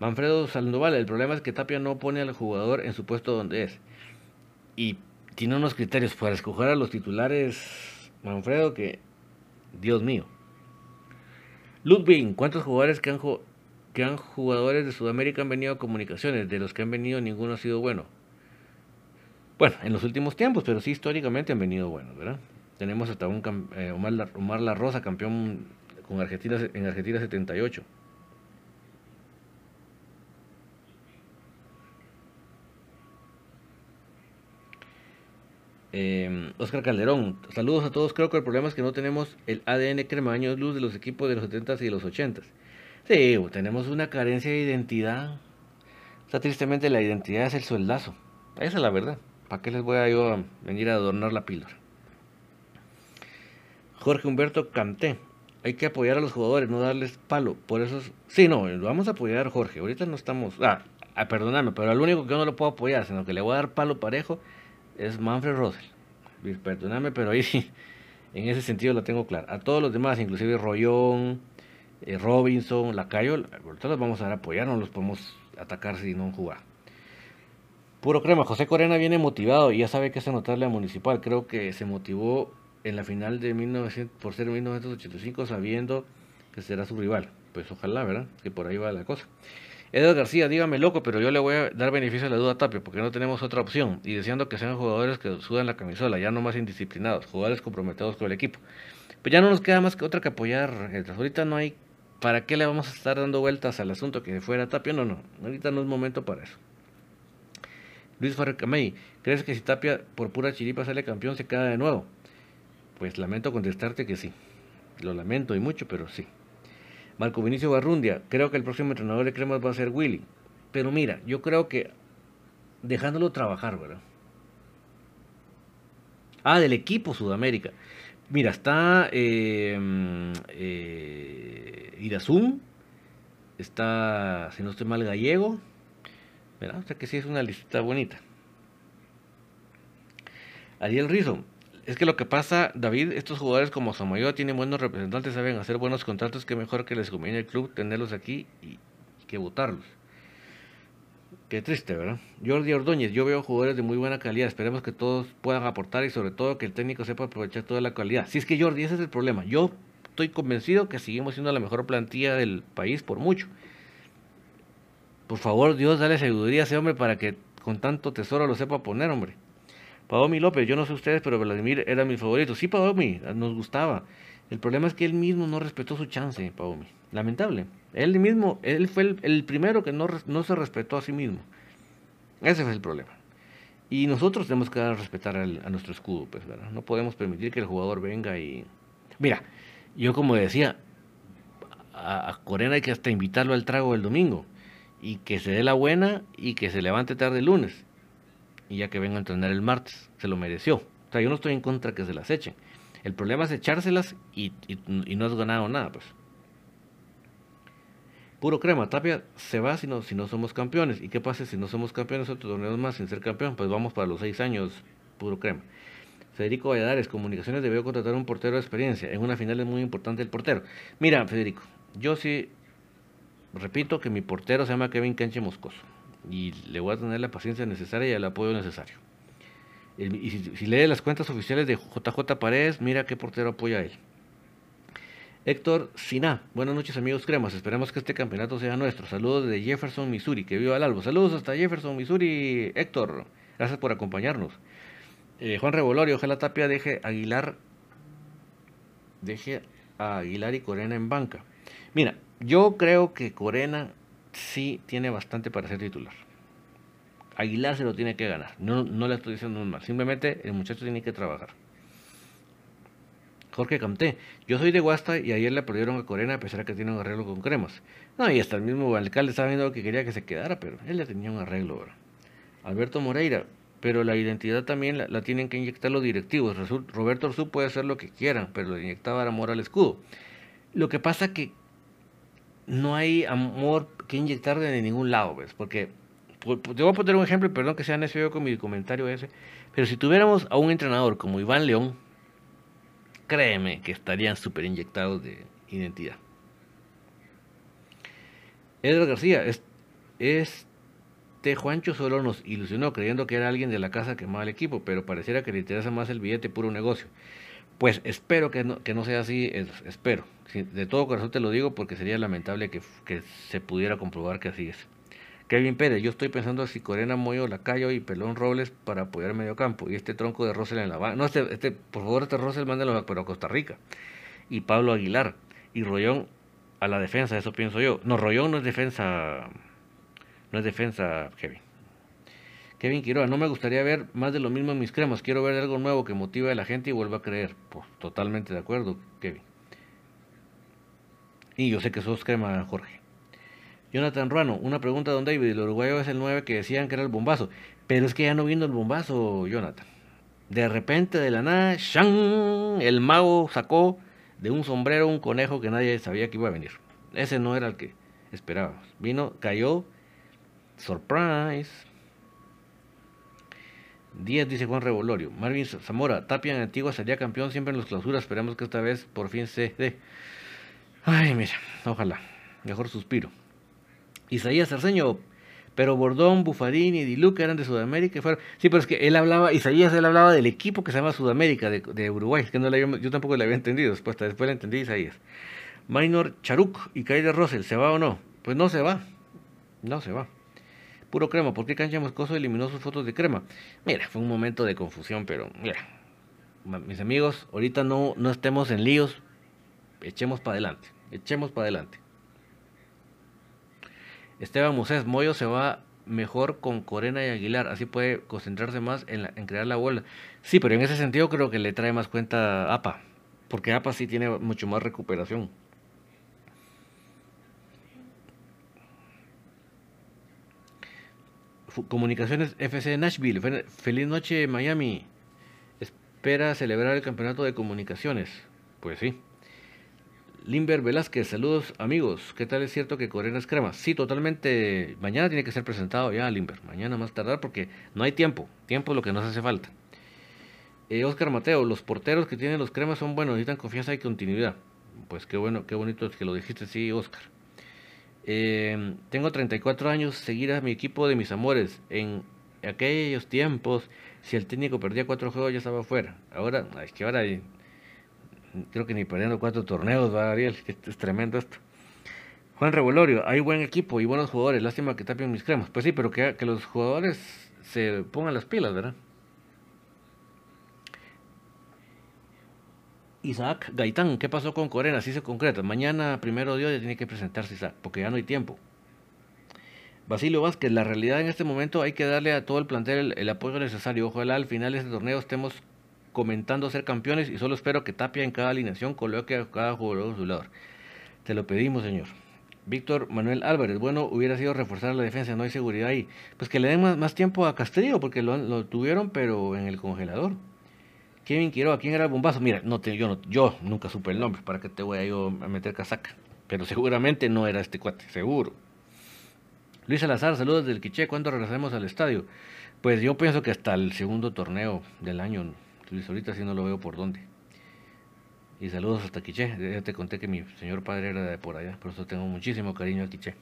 Manfredo Sandoval, el problema es que Tapia no pone al jugador en su puesto donde es. Y tiene unos criterios para escoger a los titulares, Manfredo, que, Dios mío. Ludwig, ¿cuántos jugadores que han, que han jugadores de Sudamérica han venido a comunicaciones? De los que han venido, ninguno ha sido bueno. Bueno, en los últimos tiempos, pero sí históricamente han venido buenos, ¿verdad? Tenemos hasta un eh, Omar, La, Omar La Rosa, campeón con Argentina en Argentina 78. Eh, Oscar Calderón, saludos a todos. Creo que el problema es que no tenemos el ADN crema luz de los equipos de los 70s y de los 80s. Sí, tenemos una carencia de identidad. O sea, tristemente la identidad es el sueldazo. Esa es la verdad. ¿Para qué les voy a yo a venir a adornar la píldora? Jorge Humberto Canté. Hay que apoyar a los jugadores, no darles palo. Por eso, sí, no, vamos a apoyar Jorge. Ahorita no estamos. Ah, ah perdóname, pero al único que yo no lo puedo apoyar, sino que le voy a dar palo parejo, es Manfred Russell. Perdóname, pero ahí sí, en ese sentido lo tengo claro. A todos los demás, inclusive Rollón, eh, Robinson, Lacayo, ahorita los vamos a apoyar, no los podemos atacar si no jugar. Puro crema, José Corena viene motivado y ya sabe que es anotarle a Municipal. Creo que se motivó en la final de 1900, por ser 1985 sabiendo que será su rival. Pues ojalá, ¿verdad? Que por ahí va la cosa. Edgar García, dígame loco, pero yo le voy a dar beneficio a la duda a Tapia porque no tenemos otra opción. Y deseando que sean jugadores que sudan la camisola, ya no más indisciplinados, jugadores comprometidos con el equipo. Pues ya no nos queda más que otra que apoyar. Ahorita no hay. ¿Para qué le vamos a estar dando vueltas al asunto que fuera Tapia? No, no. Ahorita no es momento para eso. Luis Farrecamey, ¿crees que si Tapia por pura chiripa sale campeón se queda de nuevo? Pues lamento contestarte que sí. Lo lamento y mucho, pero sí. Marco Vinicio Barrundia, creo que el próximo entrenador de Cremas va a ser Willy. Pero mira, yo creo que dejándolo trabajar, ¿verdad? Ah, del equipo Sudamérica. Mira, está eh, eh, Irazum, está, si no estoy mal, Gallego. ¿verdad? O sea que sí es una lista bonita. Ariel Rizzo, Es que lo que pasa, David, estos jugadores como Samayoa tienen buenos representantes, saben hacer buenos contratos, que mejor que les conviene el club tenerlos aquí y, que votarlos. Qué triste, ¿verdad? Jordi Ordóñez, yo veo jugadores de muy buena calidad, esperemos que todos puedan aportar y sobre todo que el técnico sepa aprovechar toda la calidad. Si es que Jordi, ese es el problema. Yo estoy convencido que seguimos siendo la mejor plantilla del país por mucho. Por favor, Dios, dale sabiduría a ese hombre para que con tanto tesoro lo sepa poner, hombre. Paomi López, yo no sé ustedes, pero Vladimir era mi favorito. Sí, Paomi, nos gustaba. El problema es que él mismo no respetó su chance, Paomi. Lamentable. Él mismo, él fue el, primero que no, no, se respetó a sí mismo. Ese fue el problema. Y nosotros tenemos que respetar a nuestro escudo, pues. No podemos permitir que el jugador venga y... Mira, yo como decía, a, a Corena hay que hasta invitarlo al trago el domingo. Y que se dé la buena y que se levante tarde el lunes y ya que vengo a entrenar el martes. Se lo mereció. O sea, yo no estoy en contra que se las echen. El problema es echárselas y, no has ganado nada, pues. Puro crema, Tapia se va si no, si no somos campeones. ¿Y qué pasa si no somos campeones otros torneos más sin ser campeón? Pues vamos para los seis años, puro crema. Federico Valladares, Comunicaciones debió contratar un portero de experiencia. En una final es muy importante el portero. Mira, Federico, yo sí repito que mi portero se llama Kevin Canche Moscoso y le voy a tener la paciencia necesaria y el apoyo necesario. Y si, lee las cuentas oficiales de JJ Paredes, mira qué portero apoya a él. Héctor Siná, buenas noches amigos cremas, esperamos que este campeonato sea nuestro. Saludos de Jefferson, Missouri, que viva el albo. Saludos hasta Jefferson, Missouri, Héctor, gracias por acompañarnos. Eh, Juan Revolorio, ojalá Tapia deje Aguilar, deje a Aguilar y Corena en banca. Mira, yo creo que Corena sí tiene bastante para ser titular. Aguilar se lo tiene que ganar. No, no le estoy diciendo mal. Simplemente el muchacho tiene que trabajar. Jorge Camté. Yo soy de Guasta y ayer le perdieron a Corena a pesar de que tiene un arreglo con cremas. No, y hasta el mismo alcalde estaba viendo que quería que se quedara, pero él le tenía un arreglo. Alberto Moreira. Pero la identidad también la, tienen que inyectar los directivos. Roberto Orzú puede hacer lo que quieran, pero le inyectaba amor al escudo. Lo que pasa que no hay amor que inyectar de ningún lado, ¿ves? Porque, te voy a poner un ejemplo, perdón que sea necio con mi comentario ese, pero si tuviéramos a un entrenador como Iván León, créeme que estarían súper inyectados de identidad. Edgar García, es, este Juancho solo nos ilusionó creyendo que era alguien de la casa que amaba el equipo, pero pareciera que le interesa más el billete puro negocio. Pues espero que no, que no sea así, espero. De todo corazón te lo digo porque sería lamentable que, se pudiera comprobar que así es. Kevin Pérez, yo estoy pensando si Corena, Moyo, Lacayo y Pelón Robles para apoyar medio campo. Y este tronco de Rosel en la banca. No, este, este, por favor, este Rosel mándalo a Costa Rica. Y Pablo Aguilar. Y Rollón a la defensa, eso pienso yo. No, Rollón no es defensa. No es defensa, Kevin. Kevin Quiroga, no me gustaría ver más de lo mismo en mis cremas, quiero ver algo nuevo que motive a la gente y vuelva a creer. Pues totalmente de acuerdo. Y yo sé que sos crema, Jorge. Jonathan Ruano, una pregunta, don David, el uruguayo es el 9 que decían que era el bombazo, pero es que ya no vino el bombazo, Jonathan. De repente, de la nada, ¡shan! el mago sacó de un sombrero un conejo que nadie sabía que iba a venir. Ese no era el que esperábamos. Vino, cayó, surprise, 10 dice Juan Revolorio. Marvin Zamora, Tapia en Antigua sería campeón siempre en las clausuras. Esperamos que esta vez por fin se dé. Ay, mira, ojalá. Mejor suspiro. Isaías Cerceño, pero Bordón, Bufarín y Diluca eran de Sudamérica. Fueron... Sí, pero es que él hablaba, Isaías, él hablaba del equipo que se llama Sudamérica, de, Uruguay. que no yo tampoco le había entendido. Después, después le entendí Isaías. Minor Charuk y de Russell, ¿se va o no? Pues no se va. No se va. Puro crema. ¿Por qué Cancha Moscoso eliminó sus fotos de crema? Mira, fue un momento de confusión, pero mira, mis amigos, ahorita no, no estemos en líos. Echemos para adelante. Echemos para adelante. Esteban Musés, Moyo se va mejor con Corena y Aguilar, así puede concentrarse más en, en, crear la bola. Sí, pero en ese sentido creo que le trae más cuenta APA, porque APA sí tiene mucho más recuperación. Comunicaciones FC Nashville. Feliz noche Miami. Espera celebrar el campeonato de comunicaciones. Pues sí. Limber Velázquez, saludos amigos. ¿Qué tal es cierto que Corena es crema? Sí, totalmente. Mañana tiene que ser presentado ya Limber. Mañana más tardar porque no hay tiempo. Tiempo es lo que nos hace falta. Eh, Oscar Mateo, los porteros que tienen los cremas son buenos, necesitan confianza y continuidad. Pues qué bueno, qué bonito es que lo dijiste, sí, Oscar. Eh, tengo 34 años, seguir a mi equipo de mis amores. En aquellos tiempos, si el técnico perdía cuatro juegos ya estaba fuera. Ahora, es que ahora creo que ni perdiendo cuatro torneos va Ariel, es tremendo esto. Juan Revolorio, hay buen equipo y buenos jugadores, lástima que tapen mis cremas. Pues sí, pero que, que los jugadores se pongan las pilas, ¿verdad? Isaac Gaitán, ¿qué pasó con Corena? Si se concreta. Mañana, primero Dios, ya tiene que presentarse Isaac, porque ya no hay tiempo. Basilio Vázquez, la realidad en este momento hay que darle a todo el plantel el, apoyo necesario. Ojalá al final de este torneo estemos comentando ser campeones y solo espero que Tapia en cada alineación coloque a cada jugador a. Te lo pedimos, señor. Víctor Manuel Álvarez, bueno, hubiera sido reforzar la defensa, no hay seguridad ahí. Pues que le den más, tiempo a Castillo, porque lo, lo tuvieron, pero en el congelador. Kevin Quiroga, ¿quién era el bombazo? Mira, no te, yo, no, yo nunca supe el nombre, ¿para qué te voy a, yo a meter casaca? Pero seguramente no era este cuate, seguro. Luis Salazar, saludos del Quiché, ¿cuándo regresaremos al estadio? Pues yo pienso que hasta el segundo torneo del año, Luis, ahorita sí no lo veo por dónde. Y saludos hasta Quiché, ya te conté que mi señor padre era de por allá, por eso tengo muchísimo cariño a Quiché.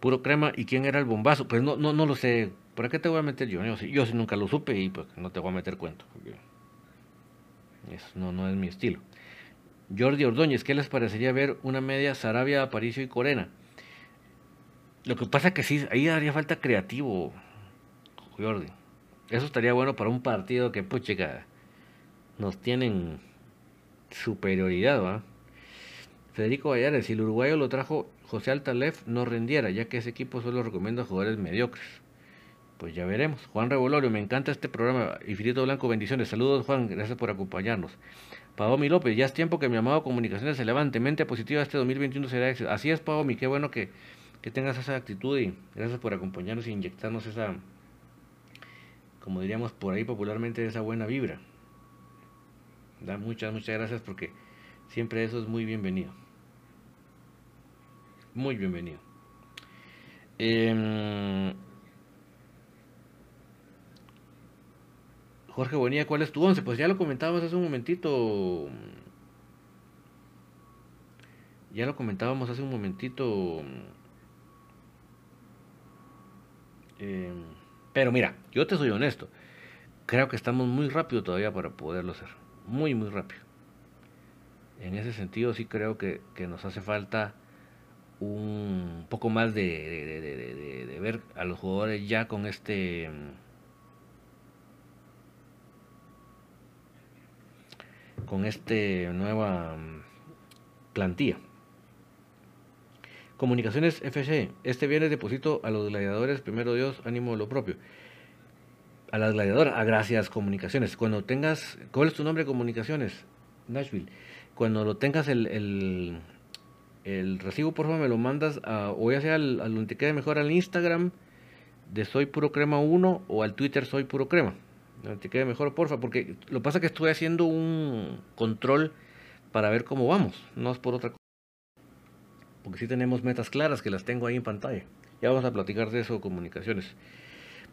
Puro crema, ¿y quién era el bombazo? Pues no, no, no lo sé, ¿para qué te voy a meter yo? Yo, yo, sí nunca lo supe y pues no te voy a meter cuento. Eso no, no es mi estilo. Jordi Ordóñez, ¿qué les parecería ver una media Sarabia, Aparicio y Corena? Lo que pasa que sí, ahí haría falta creativo, Jordi. Eso estaría bueno para un partido que, puchica, nos tienen superioridad, ¿va? Federico Vallares, si el uruguayo lo trajo José Altalef, no rendiera, ya que ese equipo solo recomienda jugadores mediocres. Pues ya veremos. Juan Revolorio, me encanta este programa. Infinito Blanco, bendiciones. Saludos, Juan. Gracias por acompañarnos. Paomi López, ya es tiempo que mi amado Comunicaciones se levante. Mente positiva, este 2021 será éxito. Así es, Paomi. Qué bueno que, que tengas esa actitud y gracias por acompañarnos e inyectarnos esa, como diríamos por ahí popularmente, esa buena vibra. Da muchas, muchas gracias porque siempre eso es muy bienvenido. Muy bienvenido. Eh, Jorge Bonilla, ¿cuál es tu once? Pues ya lo comentábamos hace un momentito. Ya lo comentábamos hace un momentito. Em, pero mira, yo te soy honesto. Creo que estamos muy rápido todavía para poderlo hacer. Muy, muy rápido. En ese sentido sí creo que, nos hace falta un poco más de, de ver a los jugadores ya con este con esta nueva plantilla. Comunicaciones FC. Este viernes deposito a los gladiadores, primero Dios, ánimo lo propio. A las gladiadoras, a ah, gracias Comunicaciones. Cuando tengas, ¿cuál es tu nombre Comunicaciones? Nashville. Cuando lo tengas el, el, recibo, por favor, me lo mandas a, o ya sea al, al te quede mejor al Instagram de Soy Puro Crema 1 o al Twitter Soy Puro Crema te quede mejor, porfa, porque lo pasa que estoy haciendo un control para ver cómo vamos, no es por otra cosa. Porque sí tenemos metas claras que las tengo ahí en pantalla. Ya vamos a platicar de eso, comunicaciones.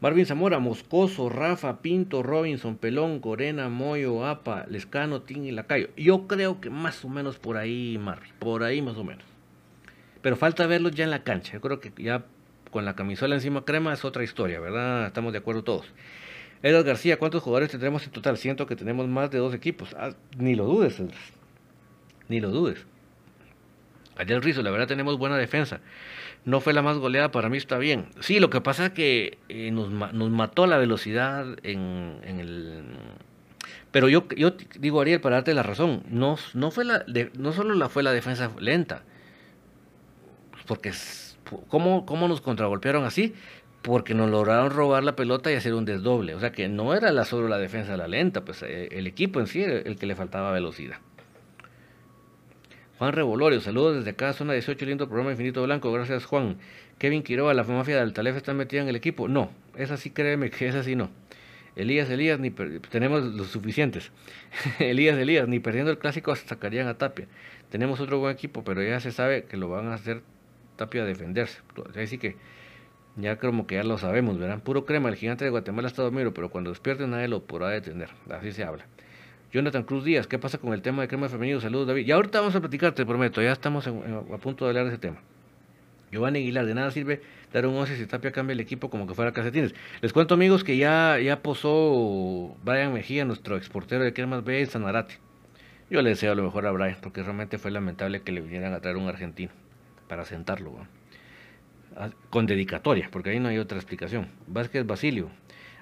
Marvin Zamora, Moscoso, Rafa, Pinto, Robinson, Pelón, Corena, Moyo, Apa, Lescano, Ting y Lacayo. Yo creo que más o menos por ahí, Marvin, por ahí más o menos. Pero falta verlos ya en la cancha. Yo creo que ya con la camisola encima crema es otra historia, ¿verdad? Estamos de acuerdo todos. Edgar García, ¿cuántos jugadores tendremos en total? Siento que tenemos más de dos equipos. Ah, ni lo dudes, Edgar. Ni lo dudes. Ariel Rizo, la verdad tenemos buena defensa. No fue la más goleada, para mí está bien. Sí, lo que pasa es que eh, nos, mató la velocidad en, el... Pero yo, yo digo, Ariel, para darte la razón, no, no, fue la no solo la, fue la defensa lenta, porque ¿cómo, ¿cómo nos contragolpearon así? porque nos lograron robar la pelota y hacer un desdoble. O sea que no era la, solo la defensa la lenta, pues eh, el equipo en sí era el que le faltaba velocidad. Juan Revolorio, saludos desde acá, zona 18, lindo programa Infinito Blanco, gracias Juan. Kevin Quiroga, la mafia de Altalef está metida en el equipo. No, es así, créeme que es así, no. Elías, Elías, ni tenemos los suficientes. Elías, Elías, ni perdiendo el clásico sacarían a Tapia. Tenemos otro buen equipo, pero ya se sabe que lo van a hacer Tapia a defenderse. Así que Ya como que ya lo sabemos, ¿verdad? Puro crema, el gigante de Guatemala está dormido, pero cuando despierte nadie lo podrá detener. Así se habla. Jonathan Cruz Díaz, ¿qué pasa con el tema de crema femenino? Saludos, David. Y ahorita vamos a platicar, te prometo, ya estamos a punto de hablar de ese tema. Giovanni Aguilar, de nada sirve dar un 11 si Tapia cambia el equipo como que fuera calcetines. Les cuento, amigos, que ya, ya posó Brian Mejía, nuestro exportero de cremas B, en Sanarate. Yo le deseo lo mejor a Brian, porque realmente fue lamentable que le vinieran a traer un argentino para sentarlo. Ah, con dedicatoria, porque ahí no hay otra explicación. Vázquez Basilio,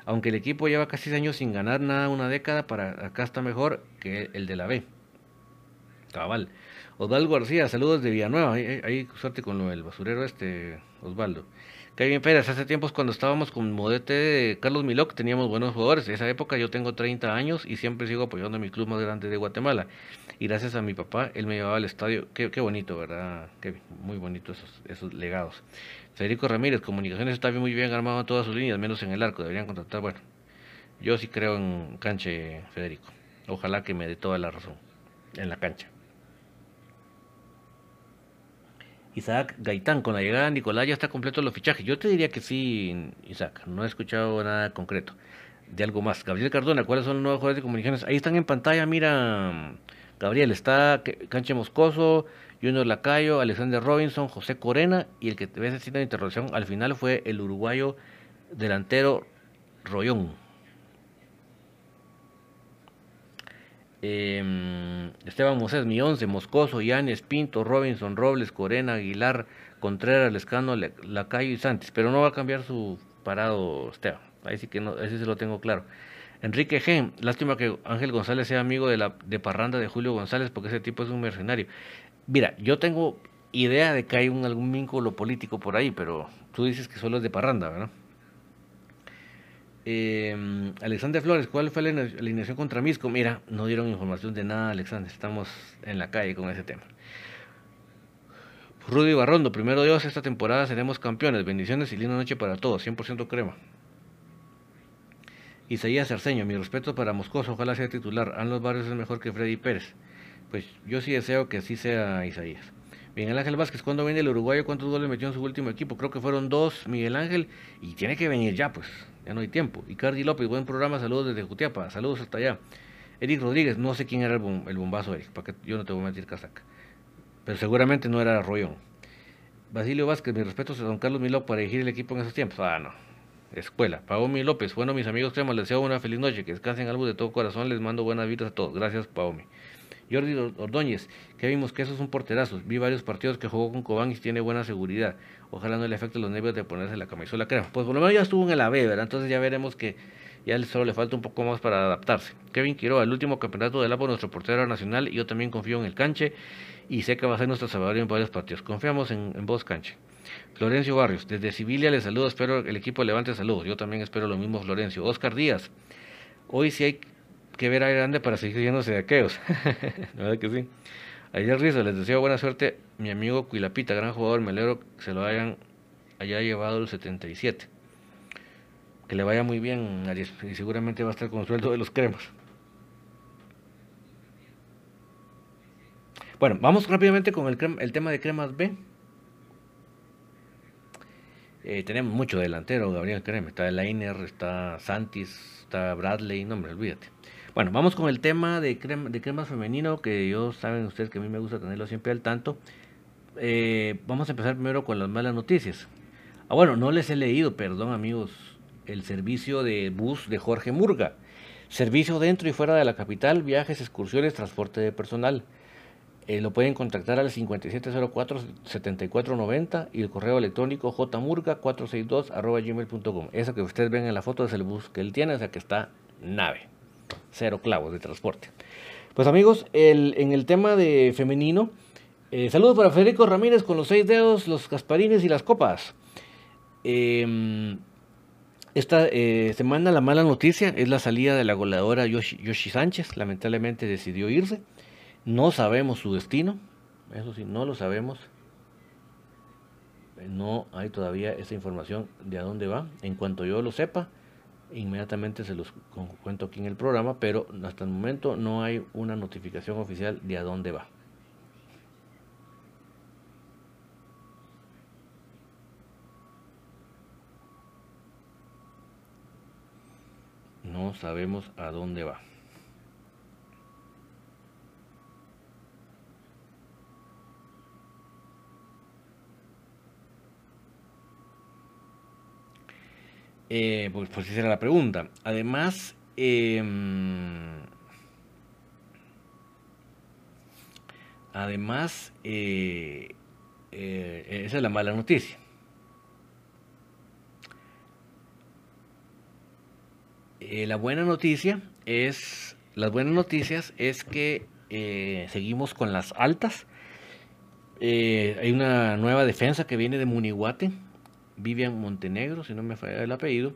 aunque el equipo lleva casi años sin ganar nada una década, para acá está mejor que el de la B. Cabal. Osvaldo García, saludos de Villanueva. Ahí, suerte con lo del basurero este, Osvaldo. Kevin Pérez, hace tiempos cuando estábamos con Modete de Carlos Miloc teníamos buenos jugadores. En esa época yo tengo 30 años y siempre sigo apoyando a mi club más grande de Guatemala. Y gracias a mi papá, él me llevaba al estadio. Qué, bonito, ¿verdad? Kevin? Muy bonito esos, esos legados. Federico Ramírez, comunicaciones está muy bien armado en todas sus líneas, menos en el arco. Deberían contratar, bueno, yo sí creo en canche, Federico. Ojalá que me dé toda la razón en la cancha. Isaac Gaitán, con la llegada de Nicolás ya está completo los fichajes. Yo te diría que sí, Isaac, no he escuchado nada concreto de algo más. Gabriel Cardona, ¿cuáles son los nuevos jugadores de comunicaciones? Ahí están en pantalla, mira, Gabriel, está Canche Moscoso, Junior Lacayo, Alexander Robinson, José Corena y el que te ves haciendo interrogación al final fue el uruguayo delantero Royón. Eh, Esteban Mosés, mi once, Moscoso, Yanes, Pinto, Robinson, Robles, Corena, Aguilar, Contreras, Lescano, Lacayo y Santis. Pero no va a cambiar su parado, Esteban. Ahí sí que no, ese se lo tengo claro. Enrique G. Lástima que Ángel González sea amigo de la de parranda de Julio González porque ese tipo es un mercenario. Mira, yo tengo idea de que hay un, algún vínculo político por ahí, pero tú dices que solo es de parranda, ¿verdad? Eh, Alexander Flores, ¿cuál fue la alineación contra Misco? Mira, no dieron información de nada, Alexander. Estamos en la calle con ese tema. Rudy Barrondo, primero Dios, esta temporada seremos campeones. Bendiciones y linda noche para todos. 100% crema. Isaías Cerceño, mi respeto para Moscoso, ojalá sea titular. Los Barrios es mejor que Freddy Pérez. Pues yo sí deseo que así sea Isaías. Miguel Ángel Vázquez, ¿cuándo viene el uruguayo? ¿Cuántos goles metió en su último equipo? Creo que fueron dos, Miguel Ángel, y tiene que venir ya, pues ya no hay tiempo. Icardi López, buen programa, saludos desde Jutiapa, saludos hasta allá. Eric Rodríguez, no sé quién era el, bombazo, Eric, para que yo no te voy a meter casaca. Pero seguramente no era Rollón. Basilio Vázquez, mis respetos a don Carlos Miló para dirigir el equipo en esos tiempos. Ah, no. Escuela. Paomi López, bueno, mis amigos cremos, les deseo una feliz noche, que descansen algo de todo corazón, les mando buenas vidas a todos. Gracias, Paomi. Jordi Ordóñez, que vimos que esos son porterazos. Vi varios partidos que jugó con Cobán y tiene buena seguridad. Ojalá no le afecte los nervios de ponerse la camisola crema. Pues por lo menos ya estuvo en el AB, ¿verdad? Entonces ya veremos que ya solo le falta un poco más para adaptarse. Kevin Quiroga, el último campeonato del APO, nuestro portero nacional, y yo también confío en el canche y sé que va a ser nuestro salvador en varios partidos. Confiamos en vos, canche. Florencio Barrios, desde Sibilia les saludo, espero el equipo levante saludos. Yo también espero lo mismo, Florencio. Oscar Díaz, hoy sí hay que ver a Grande para seguir yéndose de aqueos. La verdad que sí. Ayer Rizzo, les deseo buena suerte. Mi amigo Cuilapita, gran jugador, me alegro que se lo hayan haya llevado el 77. Que le vaya muy bien, Aries, y seguramente va a estar con sueldo de los cremas. Bueno, vamos rápidamente con el, el tema de cremas B. Eh, tenemos mucho delantero, Gabriel Crema. Está Leiner, está Santis, está Bradley, no hombre, olvídate. Bueno, vamos con el tema de, crema, de cremas femenino, que yo saben ustedes que a mí me gusta tenerlo siempre al tanto. Eh, vamos a empezar primero con las malas noticias. Ah, bueno, no les he leído, perdón amigos, el servicio de bus de Jorge Murga. Servicio dentro y fuera de la capital, viajes, excursiones, transporte de personal. Eh, lo pueden contactar al 5704-7490 y el correo electrónico jmurga462 gmail.com. Eso que ustedes ven en la foto es el bus que él tiene, o sea que está nave cero clavos de transporte. Pues amigos, en el tema de femenino, eh, saludos para Federico Ramírez con los seis dedos, los casparines y las copas. Em, esta eh, semana la mala noticia es la salida de la goleadora Yoshi, Sánchez, lamentablemente decidió irse. No sabemos su destino, eso sí, no lo sabemos. No hay todavía esa información de a dónde va. En cuanto yo lo sepa, inmediatamente se los cuento aquí en el programa, pero hasta el momento no hay una notificación oficial de a dónde va. No sabemos a dónde va. Eh, pues, pues esa era la pregunta. Además, em, además, eh, eh, esa es la mala noticia. la buena noticia es, las buenas noticias es que seguimos con las altas. hay una nueva defensa que viene de Munihuate Vivian Montenegro, si no me falla el apellido.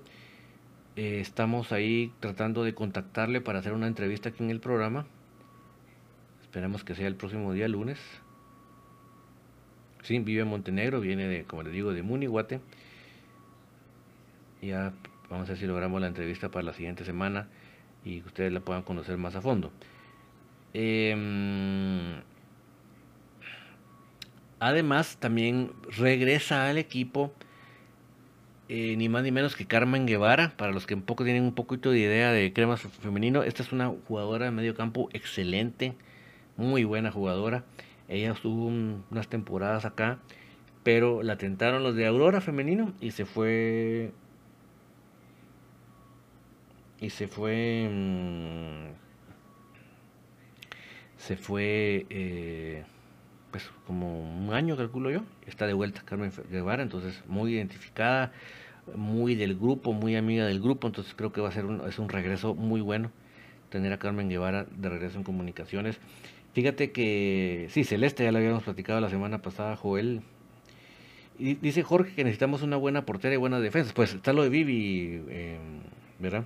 Eh, estamos ahí tratando de contactarle para hacer una entrevista aquí en el programa. Esperamos que sea el próximo día, lunes. Sí, vive en Montenegro, viene de, como le digo, de Munihuate. Ya vamos a ver si logramos la entrevista para la siguiente semana y ustedes la puedan conocer más a fondo. Em, además, también regresa al equipo eh, ni más ni menos que Carmen Guevara, para los que un poco tienen un poquito de idea de cremas femenino, esta es una jugadora de medio campo excelente, muy buena jugadora. Ella estuvo unas temporadas acá, pero la tentaron los de Aurora femenino y se fue y se fue mm, se fue eh, pues como un año calculo yo, está de vuelta Carmen Guevara, entonces muy identificada, muy del grupo, muy amiga del grupo, entonces creo que va a ser un, es un regreso muy bueno tener a Carmen Guevara de regreso en comunicaciones. Fíjate que, sí, Celeste ya lo habíamos platicado la semana pasada, Joel. Y dice Jorge que necesitamos una buena portera y buenas defensas. Pues está lo de Vivi, eh, ¿verdad?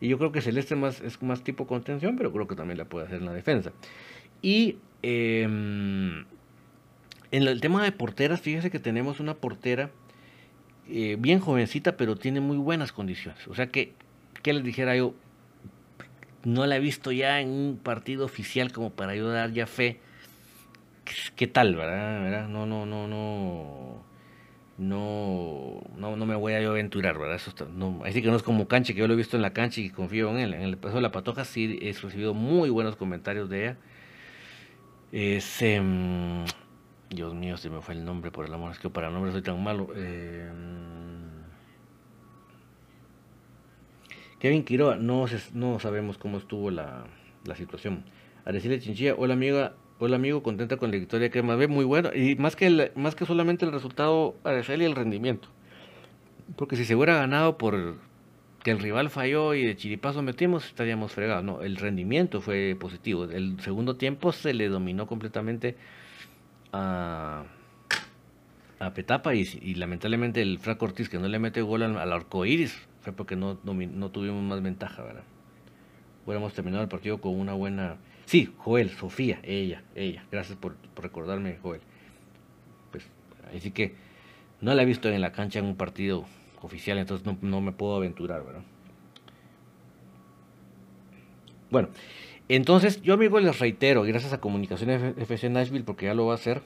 Y yo creo que Celeste más, es más tipo contención, pero creo que también la puede hacer en la defensa. Y Em, en el tema de porteras, fíjese que tenemos una portera eh, bien jovencita, pero tiene muy buenas condiciones. O sea que, ¿qué les dijera yo? No la he visto ya en un partido oficial como para ayudar ya fe. ¿Qué tal, verdad? No, no, no, no. No, no, no me voy a aventurar, ¿verdad? Eso no, así que no es como Canche, que yo lo he visto en la cancha y confío en él. En el caso de la Patoja sí he recibido muy buenos comentarios de ella es. Em, Dios mío, se me fue el nombre, por el amor, es que para nombres soy tan malo. Em, Kevin Quiroa, no, sabemos cómo estuvo la, situación. Arecilia Chinchilla, hola amiga, hola amigo, contenta con la victoria que me ve, muy bueno. Y más que, más que solamente el resultado, Arecilia, el rendimiento. Porque si se hubiera ganado por, que el rival falló y de chiripazo metimos, estaríamos fregados. No, el rendimiento fue positivo. El segundo tiempo se le dominó completamente a, a Petapa y, lamentablemente el Franco Ortiz que no le mete gol al, arco iris fue porque no, no, tuvimos más ventaja, ¿verdad? Hubiéramos terminado el partido con una buena... Sí, Joel, Sofía, ella, ella. Gracias por, recordarme, Joel. Pues así que no la he visto en la cancha en un partido oficial, entonces no, me puedo aventurar, ¿verdad? Bueno, entonces yo amigo les reitero, gracias a Comunicaciones FC Nashville, porque ya lo va a hacer.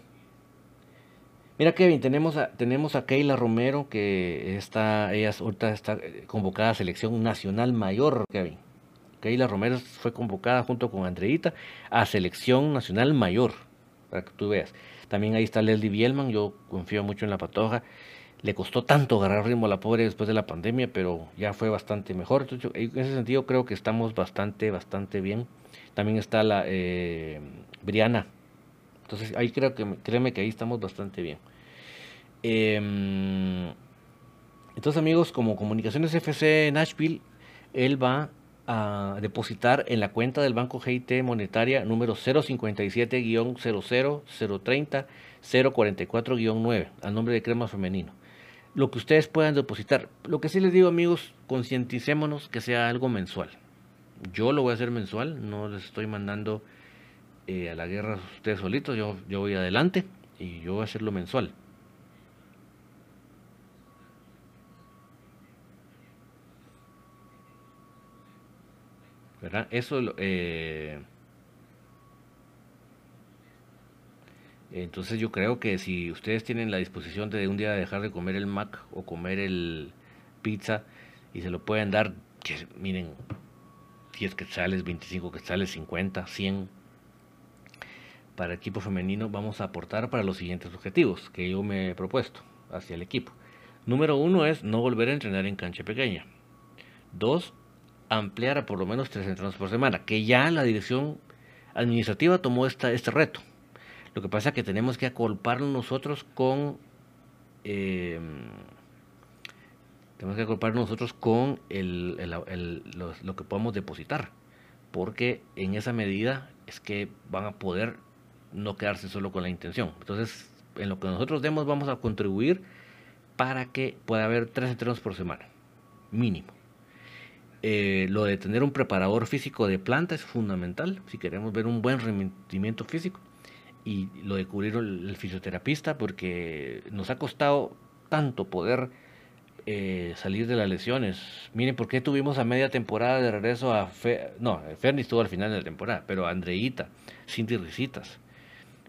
Mira Kevin, tenemos a, tenemos a Keila Romero, que está, ella ahorita está convocada a selección nacional mayor, Kevin. Keila Romero fue convocada junto con Andreita a selección nacional mayor, para que tú veas. También ahí está Leslie Bielman, yo confío mucho en la patoja le costó tanto agarrar ritmo a la pobre después de la pandemia, pero ya fue bastante mejor. Entonces, en ese sentido creo que estamos bastante, bastante bien. También está la eh, Briana. Entonces ahí creo que, créeme que ahí estamos bastante bien. Em, entonces amigos, como Comunicaciones FC Nashville, él va a depositar en la cuenta del Banco GIT Monetaria número 057-00030-044-9 al nombre de Crema Femenino lo que ustedes puedan depositar. Lo que sí les digo amigos, concienticémonos que sea algo mensual. Yo lo voy a hacer mensual, no les estoy mandando eh, a la guerra ustedes solitos, yo, yo voy adelante y yo voy a hacerlo mensual. ¿Verdad? Eso eh, Entonces yo creo que si ustedes tienen la disposición de un día dejar de comer el Mac o comer el pizza y se lo pueden dar, que miren, 10 quetzales, 25 quetzales, 50, 100. Para el equipo femenino vamos a aportar para los siguientes objetivos que yo me he propuesto hacia el equipo. Número uno es no volver a entrenar en cancha pequeña. Dos, ampliar a por lo menos tres entrenos por semana, que ya la dirección administrativa tomó esta, este reto. Lo que pasa es que tenemos que acolparnos nosotros con... Eh, tenemos que acolparnos nosotros con el, lo, que podemos depositar, porque en esa medida es que van a poder no quedarse solo con la intención. Entonces, en lo que nosotros demos vamos a contribuir para que pueda haber tres entrenos por semana, mínimo. Eh, lo de tener un preparador físico de planta es fundamental si queremos ver un buen rendimiento físico. Y lo de cubrir el, fisioterapista porque nos ha costado tanto poder eh, salir de las lesiones. Miren, ¿por qué tuvimos a media temporada de regreso a... no, Ferni estuvo al final de la temporada, pero a Andreita, Cindy Risitas.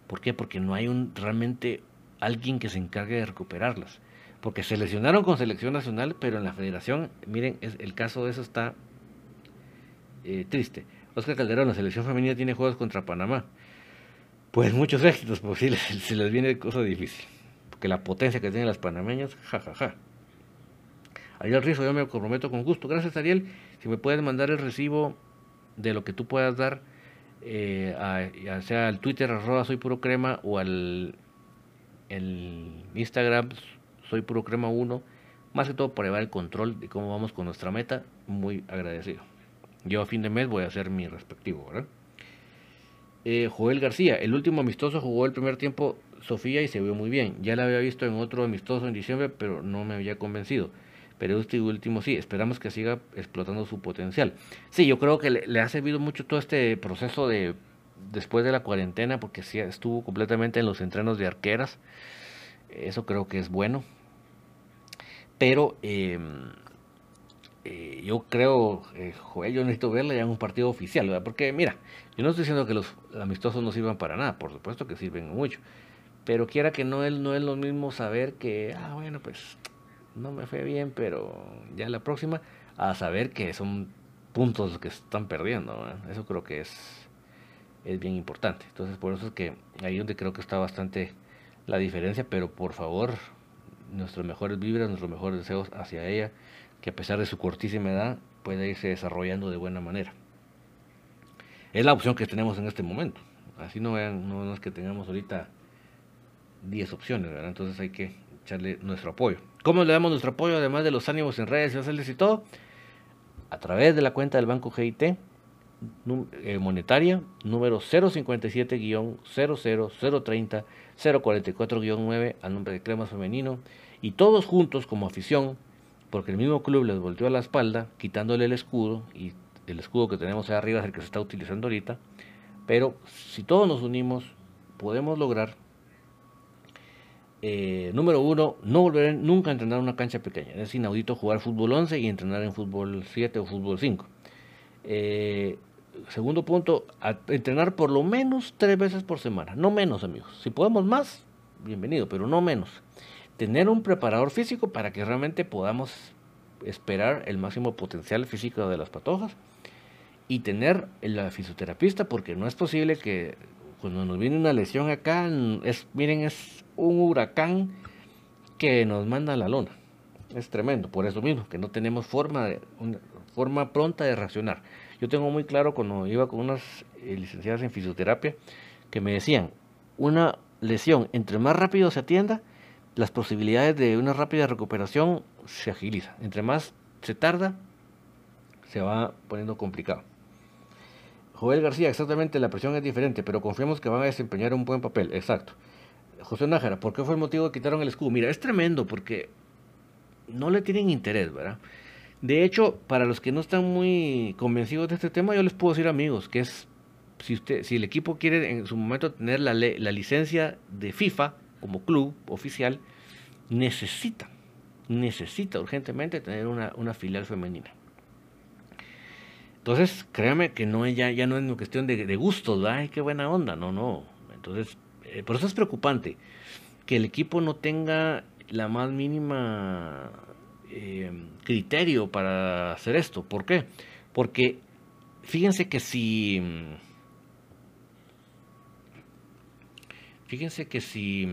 ¿Por qué? Porque no hay un realmente alguien que se encargue de recuperarlas porque se lesionaron con selección nacional, pero en la federación, miren, es, el caso de eso está eh, triste. Oscar Calderón, la selección femenina tiene juegos contra Panamá. Pues muchos éxitos, sí, se les viene cosa difícil. Porque la potencia que tienen las panameñas, jajaja. Ja, ja. Ariel Rizo, yo me comprometo con gusto. Gracias, Ariel. Si me puedes mandar el recibo de lo que tú puedas dar, eh, sea al Twitter, arroba soy puro crema, o al Instagram, soy Puro Crema 1, más que todo para llevar el control de cómo vamos con nuestra meta, muy agradecido. Yo a fin de mes voy a hacer mi respectivo, ¿verdad? Eh, Joel García, el último amistoso jugó el primer tiempo Sofía y se vio muy bien. Ya la había visto en otro amistoso en diciembre, pero no me había convencido. Pero este último sí, esperamos que siga explotando su potencial. Sí, yo creo que le, ha servido mucho todo este proceso de después de la cuarentena, porque sí estuvo completamente en los entrenos de arqueras. Eso creo que es bueno. Pero em, eh, yo creo, eh, Joel, yo necesito verla ya en un partido oficial, ¿verdad? Porque mira, yo no estoy diciendo que los amistosos no sirvan para nada, por supuesto que sirven mucho. Pero quiera que no, no es lo mismo saber que, ah, bueno, pues no me fue bien, pero ya la próxima, a saber que son puntos que están perdiendo. Eso creo que es, es bien importante. Entonces, por eso es que ahí donde creo que está bastante la diferencia, pero por favor, nuestros mejores vibras, nuestros mejores deseos hacia ella, que a pesar de su cortísima edad pueda irse desarrollando de buena manera. Es la opción que tenemos en este momento. Así no vean, no, es que tengamos ahorita 10 opciones, ¿verdad? Entonces hay que echarle nuestro apoyo. ¿Cómo le damos nuestro apoyo además de los ánimos en redes sociales y todo? A través de la cuenta del Banco GIT eh, monetaria número 057-00030 044-9 al nombre de Cremas Femenino y todos juntos como afición, porque el mismo club les volteó a la espalda, quitándole el escudo, y el escudo que tenemos ahí arriba es el que se está utilizando ahorita, pero si todos nos unimos, podemos lograr, eh, número uno, no volver nunca a entrenar en una cancha pequeña, es inaudito jugar fútbol 11 y entrenar en fútbol 7 o fútbol 5. Eh, segundo punto, entrenar por lo menos tres veces por semana, no menos amigos. Si podemos más, bienvenido, pero no menos. Tener un preparador físico para que realmente podamos esperar el máximo potencial físico de las patojas y tener el fisioterapista porque no es posible que cuando nos viene una lesión acá, es, miren, es un huracán que nos manda a la lona. Es tremendo, por eso mismo, que no tenemos forma, de, una forma pronta de reaccionar. Yo tengo muy claro cuando iba con unas eh, licenciadas en fisioterapia que me decían, una lesión, entre más rápido se atienda, las posibilidades de una rápida recuperación se agilizan. Entre más se tarda, se va poniendo complicado. Joel García, exactamente, la presión es diferente, pero confiamos que van a desempeñar un buen papel. Exacto. José Nájera, ¿por qué fue el motivo que quitaron el escudo? Mira, es tremendo porque no le tienen interés, ¿verdad? De hecho, para los que no están muy convencidos de este tema, yo les puedo decir, amigos, que es si usted, si el equipo quiere en su momento tener la, la licencia de FIFA como club oficial, necesita, necesita urgentemente tener una, una filial femenina. Entonces, créame que no ya, ya no es una cuestión de, de gustos, ay, qué buena onda, no, no. Entonces, eh, por eso es preocupante que el equipo no tenga la más mínima eh, criterio para hacer esto. ¿Por qué? Porque fíjense que si... Fíjense que si...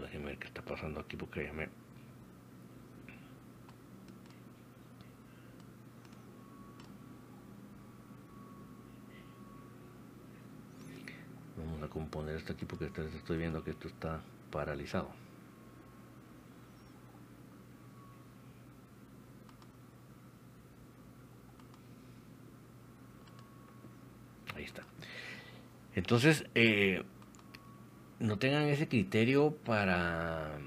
Déjenme ver qué está pasando aquí porque ya me... Vamos a componer esto aquí porque estoy viendo que esto está paralizado. Ahí está. Entonces, eh, no tengan ese criterio para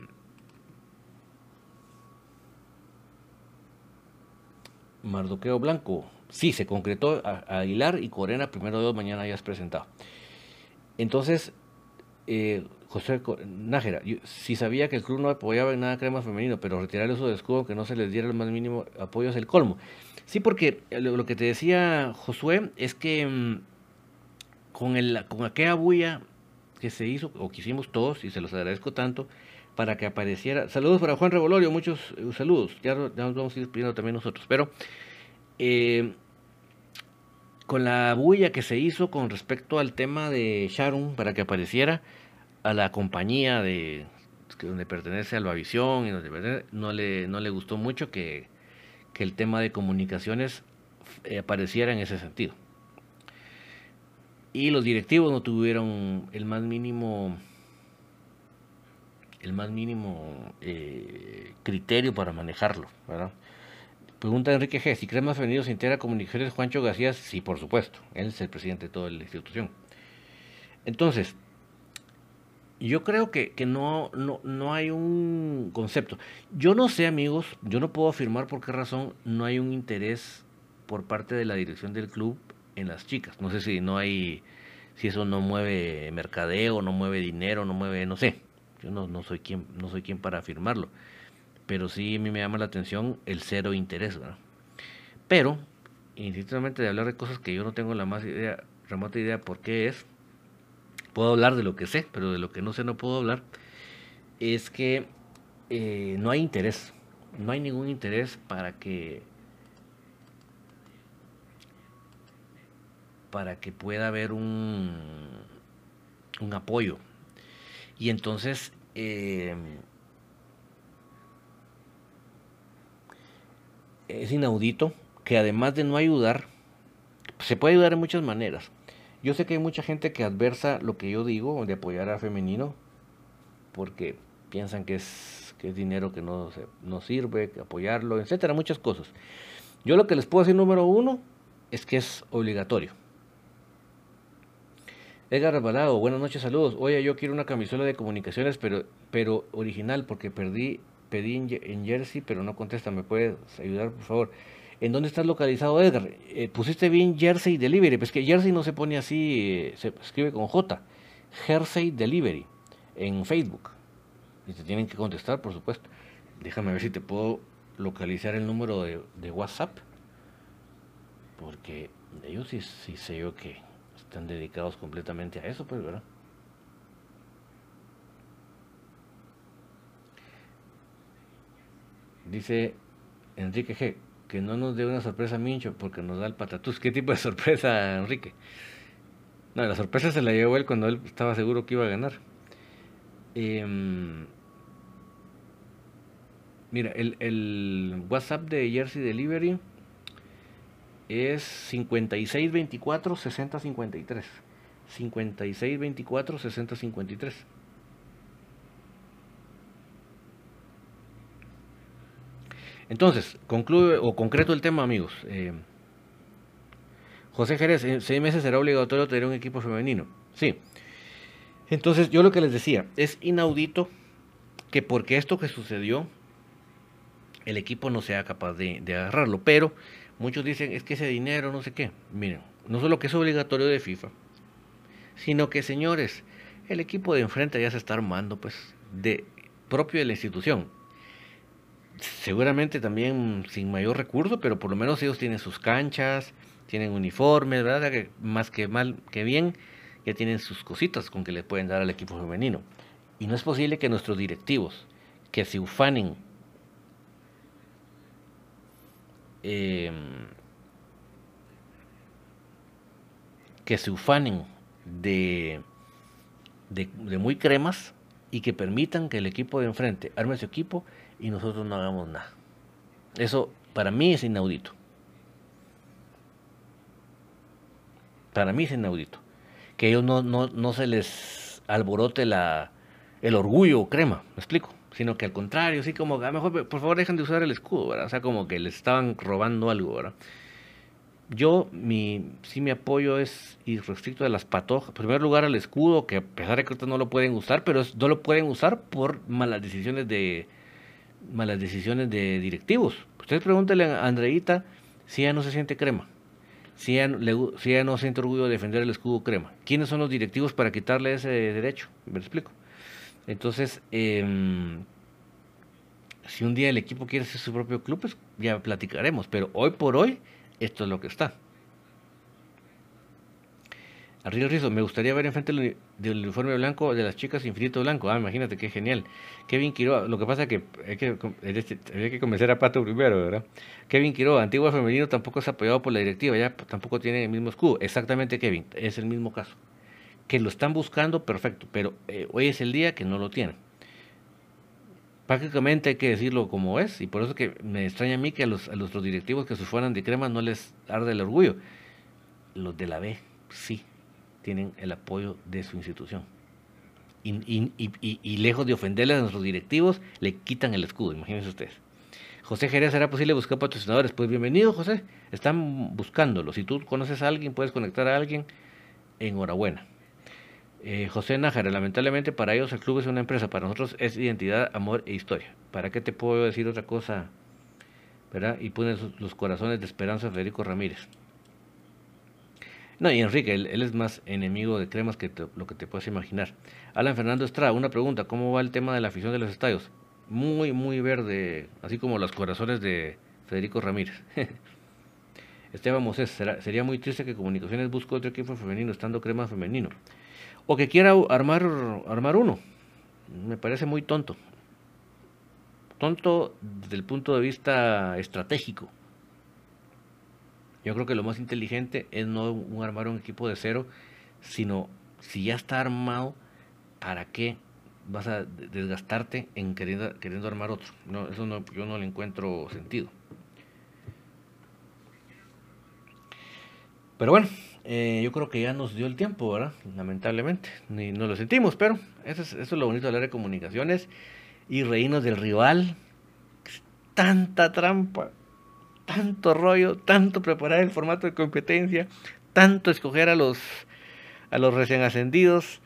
Mardoqueo Blanco. Sí, se concretó a Aguilar y Corena, primero de dos, mañana ya has presentado. Entonces, eh, José Nájera, si sabía que el club no apoyaba en nada crema femenino, pero retirar el uso de escudo, que no se les diera el más mínimo apoyo es el colmo. Sí, porque lo, que te decía Josué es que mm, con, el, con aquella bulla que se hizo, o que hicimos todos, y se los agradezco tanto, para que apareciera. Saludos para Juan Revolorio, muchos eh, saludos. Ya, nos vamos a ir pidiendo también nosotros. Pero eh, con la bulla que se hizo con respecto al tema de Sharon, para que apareciera a la compañía de donde pertenece Albavisión y donde no le no le gustó mucho que, que el tema de comunicaciones eh, apareciera en ese sentido y los directivos no tuvieron el más mínimo el más mínimo eh, criterio para manejarlo, ¿verdad? Pregunta Enrique G. Si Cremas Femeninos se integra comunicaciones Juancho García, sí, por supuesto. Él es el presidente de toda la institución. Entonces, yo creo que, que no, no, no, hay un concepto. Yo no sé, amigos, yo no puedo afirmar por qué razón no hay un interés por parte de la dirección del club en las chicas. No sé si no hay, si eso no mueve mercadeo, no mueve dinero, no mueve, no sé. Yo no, no soy quien, no soy quien para afirmarlo. Pero sí a mí me llama la atención el cero interés, ¿verdad? Pero, indistintamente de hablar de cosas que yo no tengo la más idea, remota idea por qué es, puedo hablar de lo que sé, pero de lo que no sé no puedo hablar, es que eh, no hay interés, no hay ningún interés para que para que pueda haber un, un apoyo. Y entonces, eh, es inaudito que además de no ayudar, se puede ayudar de muchas maneras. Yo sé que hay mucha gente que adversa lo que yo digo de apoyar a femenino porque piensan que es, que es dinero que no, no sirve, apoyarlo, etcétera, muchas cosas. Yo lo que les puedo decir número uno es que es obligatorio. Edgar Rebalado, buenas noches, saludos. Oye, yo quiero una camisola de comunicaciones, pero, pero original, porque perdí, pedí en, Jersey, pero no contesta. ¿Me puedes ayudar, por favor? ¿En dónde estás localizado, Edgar? Eh, pusiste bien Jersey Delivery, pues que Jersey no se pone así, eh, se escribe con J. Jersey Delivery en Facebook. Y te tienen que contestar, por supuesto. Déjame ver si te puedo localizar el número de, de WhatsApp. Porque ellos sí, sí sé yo que están dedicados completamente a eso, pues, ¿verdad? Dice Enrique G. Que no nos dé una sorpresa Mincho porque nos da el patatús. ¿Qué tipo de sorpresa, Enrique? No, la sorpresa se la llevó él cuando él estaba seguro que iba a ganar. Em, mira, el, el WhatsApp de Jersey Delivery es 5624 6053. 5624 6053. Entonces, concluye o concreto el tema, amigos. Eh, José Jerez, en seis meses será obligatorio tener un equipo femenino. Sí. Entonces, yo lo que les decía, es inaudito que porque esto que sucedió, el equipo no sea capaz de, de agarrarlo. Pero Muchos dicen, es que ese dinero, no sé qué. Miren, no solo que es obligatorio de FIFA, sino que, señores, el equipo de enfrente ya se está armando, pues, de propio de la institución. Seguramente también sin mayor recurso, pero por lo menos ellos tienen sus canchas, tienen uniformes, ¿verdad? Que más que mal que bien, ya tienen sus cositas con que le pueden dar al equipo femenino. Y no es posible que nuestros directivos, que se ufanen em, que se ufanen de, de, de muy cremas y que permitan que el equipo de enfrente arme su equipo y nosotros no hagamos nada. Eso para mí es inaudito. Para mí es inaudito. Que ellos no, no, no se les alborote la, el orgullo crema, me explico. Sino que al contrario, así como, a ah, mejor, por favor, dejen de usar el escudo, ¿verdad? O sea, como que les estaban robando algo, ¿verdad? Yo, mi, sí, mi apoyo es irrestricto de las patojas. En primer lugar, al escudo, que a pesar de que no lo pueden usar, pero no lo pueden usar por malas decisiones de malas decisiones de directivos. Ustedes pregúntenle a Andreita si ella no se siente crema, si ella, no siente orgullo de defender el escudo crema. ¿Quiénes son los directivos para quitarle ese derecho? Me explico. Entonces, eh, si un día el equipo quiere ser su propio club, pues ya platicaremos. Pero hoy por hoy, esto es lo que está. Arriba Rizo, me gustaría ver enfrente del uniforme blanco de las chicas Infinito Blanco. Ah, imagínate qué genial. Kevin Quiroga, lo que pasa es que hay que, hay que convencer a Pato primero, ¿verdad? Kevin Quiroga, antiguo femenino, tampoco es apoyado por la directiva, ya tampoco tiene el mismo escudo. Exactamente, Kevin, es el mismo caso. Que lo están buscando, perfecto, pero eh, hoy es el día que no lo tienen. Prácticamente hay que decirlo como es, y por eso que me extraña a mí que a los, a los directivos que se fueran de crema no les arde el orgullo. Los de la B, sí tienen el apoyo de su institución. Y, lejos de ofenderles a nuestros directivos, le quitan el escudo, imagínense ustedes. José Jerez, ¿será posible buscar patrocinadores? Pues bienvenido, José. Están buscándolo. Si tú conoces a alguien, puedes conectar a alguien, enhorabuena. Eh, José Nájara, lamentablemente para ellos el club es una empresa, para nosotros es identidad, amor e historia. ¿Para qué te puedo decir otra cosa? ¿Verdad? Y pones los corazones de Esperanza Federico Ramírez. No, y Enrique, él, es más enemigo de cremas que lo que te puedes imaginar. Alan Fernando Estrada, una pregunta, ¿cómo va el tema de la afición de los estadios? Muy, muy verde, así como los corazones de Federico Ramírez. Esteban Moses, sería muy triste que Comunicaciones busque otro equipo femenino estando crema femenino. O que quiera armar, armar uno. Me parece muy tonto. Tonto desde el punto de vista estratégico. Yo creo que lo más inteligente es no armar un equipo de cero, sino si ya está armado, ¿para qué vas a desgastarte en queriendo, queriendo armar otro? No, eso no, yo no le encuentro sentido. Pero bueno, eh, yo creo que ya nos dio el tiempo, ¿verdad? Lamentablemente, ni no lo sentimos, pero eso es, eso es lo bonito de hablar de comunicaciones y reírnos del rival. Tanta trampa tanto rollo, tanto preparar el formato de competencia, tanto escoger a los, a los recién ascendidos,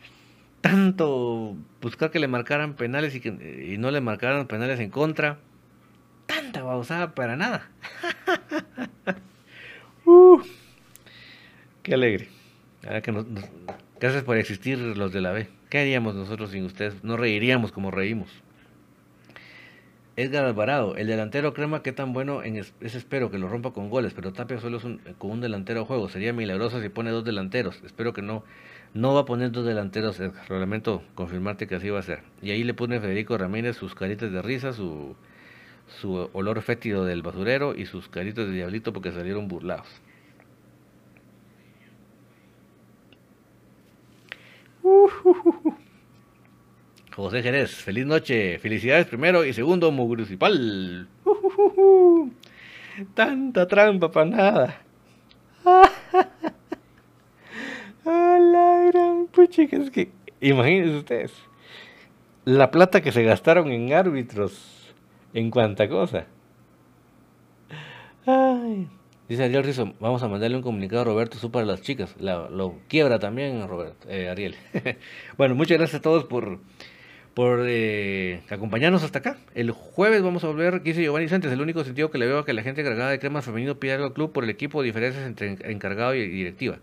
tanto buscar que le marcaran penales y, que, y no le marcaran penales en contra, tanta babosada para nada. uh, qué alegre. gracias por existir los de la B. ¿Qué haríamos nosotros sin ustedes? No reiríamos como reímos. Edgar Alvarado, el delantero crema, qué tan bueno en es, espero que lo rompa con goles, pero Tapia solo es un, con un delantero a juego. Sería milagroso si pone dos delanteros. Espero que no. No va a poner dos delanteros, Edgar. Lamento confirmarte que así va a ser. Y ahí le pone Federico Ramírez sus caritas de risa, su, su olor fétido del basurero y sus caritas de diablito porque salieron burlados. Uh, José Jerez, feliz noche, felicidades primero y segundo, municipal. tanta trampa para nada. A la gran puchica, es que imagínense ustedes la plata que se gastaron en árbitros, en cuánta cosa. Ay. Dice Ariel Rizzo, vamos a mandarle un comunicado a Roberto Su para las chicas. lo quiebra también Roberto, eh, Ariel. bueno, muchas gracias a todos por por eh, acompañarnos hasta acá. El jueves vamos a volver, dice Giovanni Santos, el único sentido que le veo a que la gente encargada de crema femenino pide al club por el equipo, diferencias entre encargado y directiva.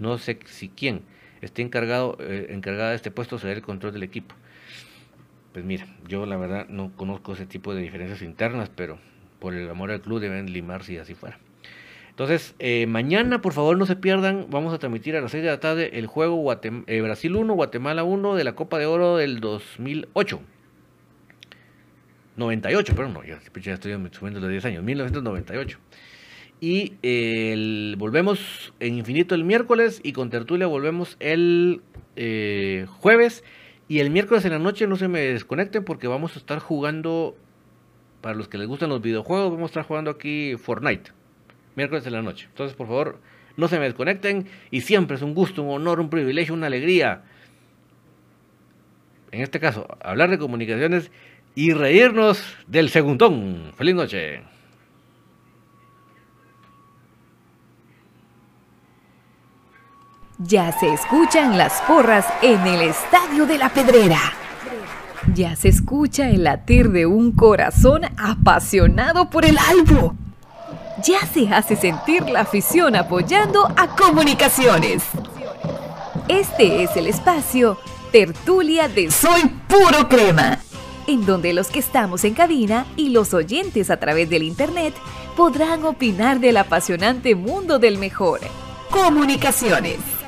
No sé si quién esté encargado, eh, encargada de este puesto será el control del equipo. Pues mira, yo la verdad no conozco ese tipo de diferencias internas, pero por el amor al club deben limar si así fuera. Entonces, eh, mañana, por favor, no se pierdan. Vamos a transmitir a las 6 de la tarde el juego eh, Brasil 1, Guatemala 1 de la Copa de Oro del 2008. 98, pero no, ya, estoy subiendo los 10 años, 1998. Y volvemos en Infinito el miércoles y con Tertulia volvemos el eh, jueves. Y el miércoles en la noche no se me desconecten porque vamos a estar jugando, para los que les gustan los videojuegos, vamos a estar jugando aquí Fortnite. Miércoles en la noche. Entonces, por favor, no se me desconecten. Y siempre es un gusto, un honor, un privilegio, una alegría. En este caso, hablar de comunicaciones y reírnos del segundón. Feliz noche. Ya se escuchan las porras en el Estadio de la Pedrera. Ya se escucha el latir de un corazón apasionado por el albo. Ya se hace sentir la afición apoyando a comunicaciones. Este es el espacio Tertulia de Soy Puro Crema, en donde los que estamos en cabina y los oyentes a través del Internet podrán opinar del apasionante mundo del mejor. Comunicaciones.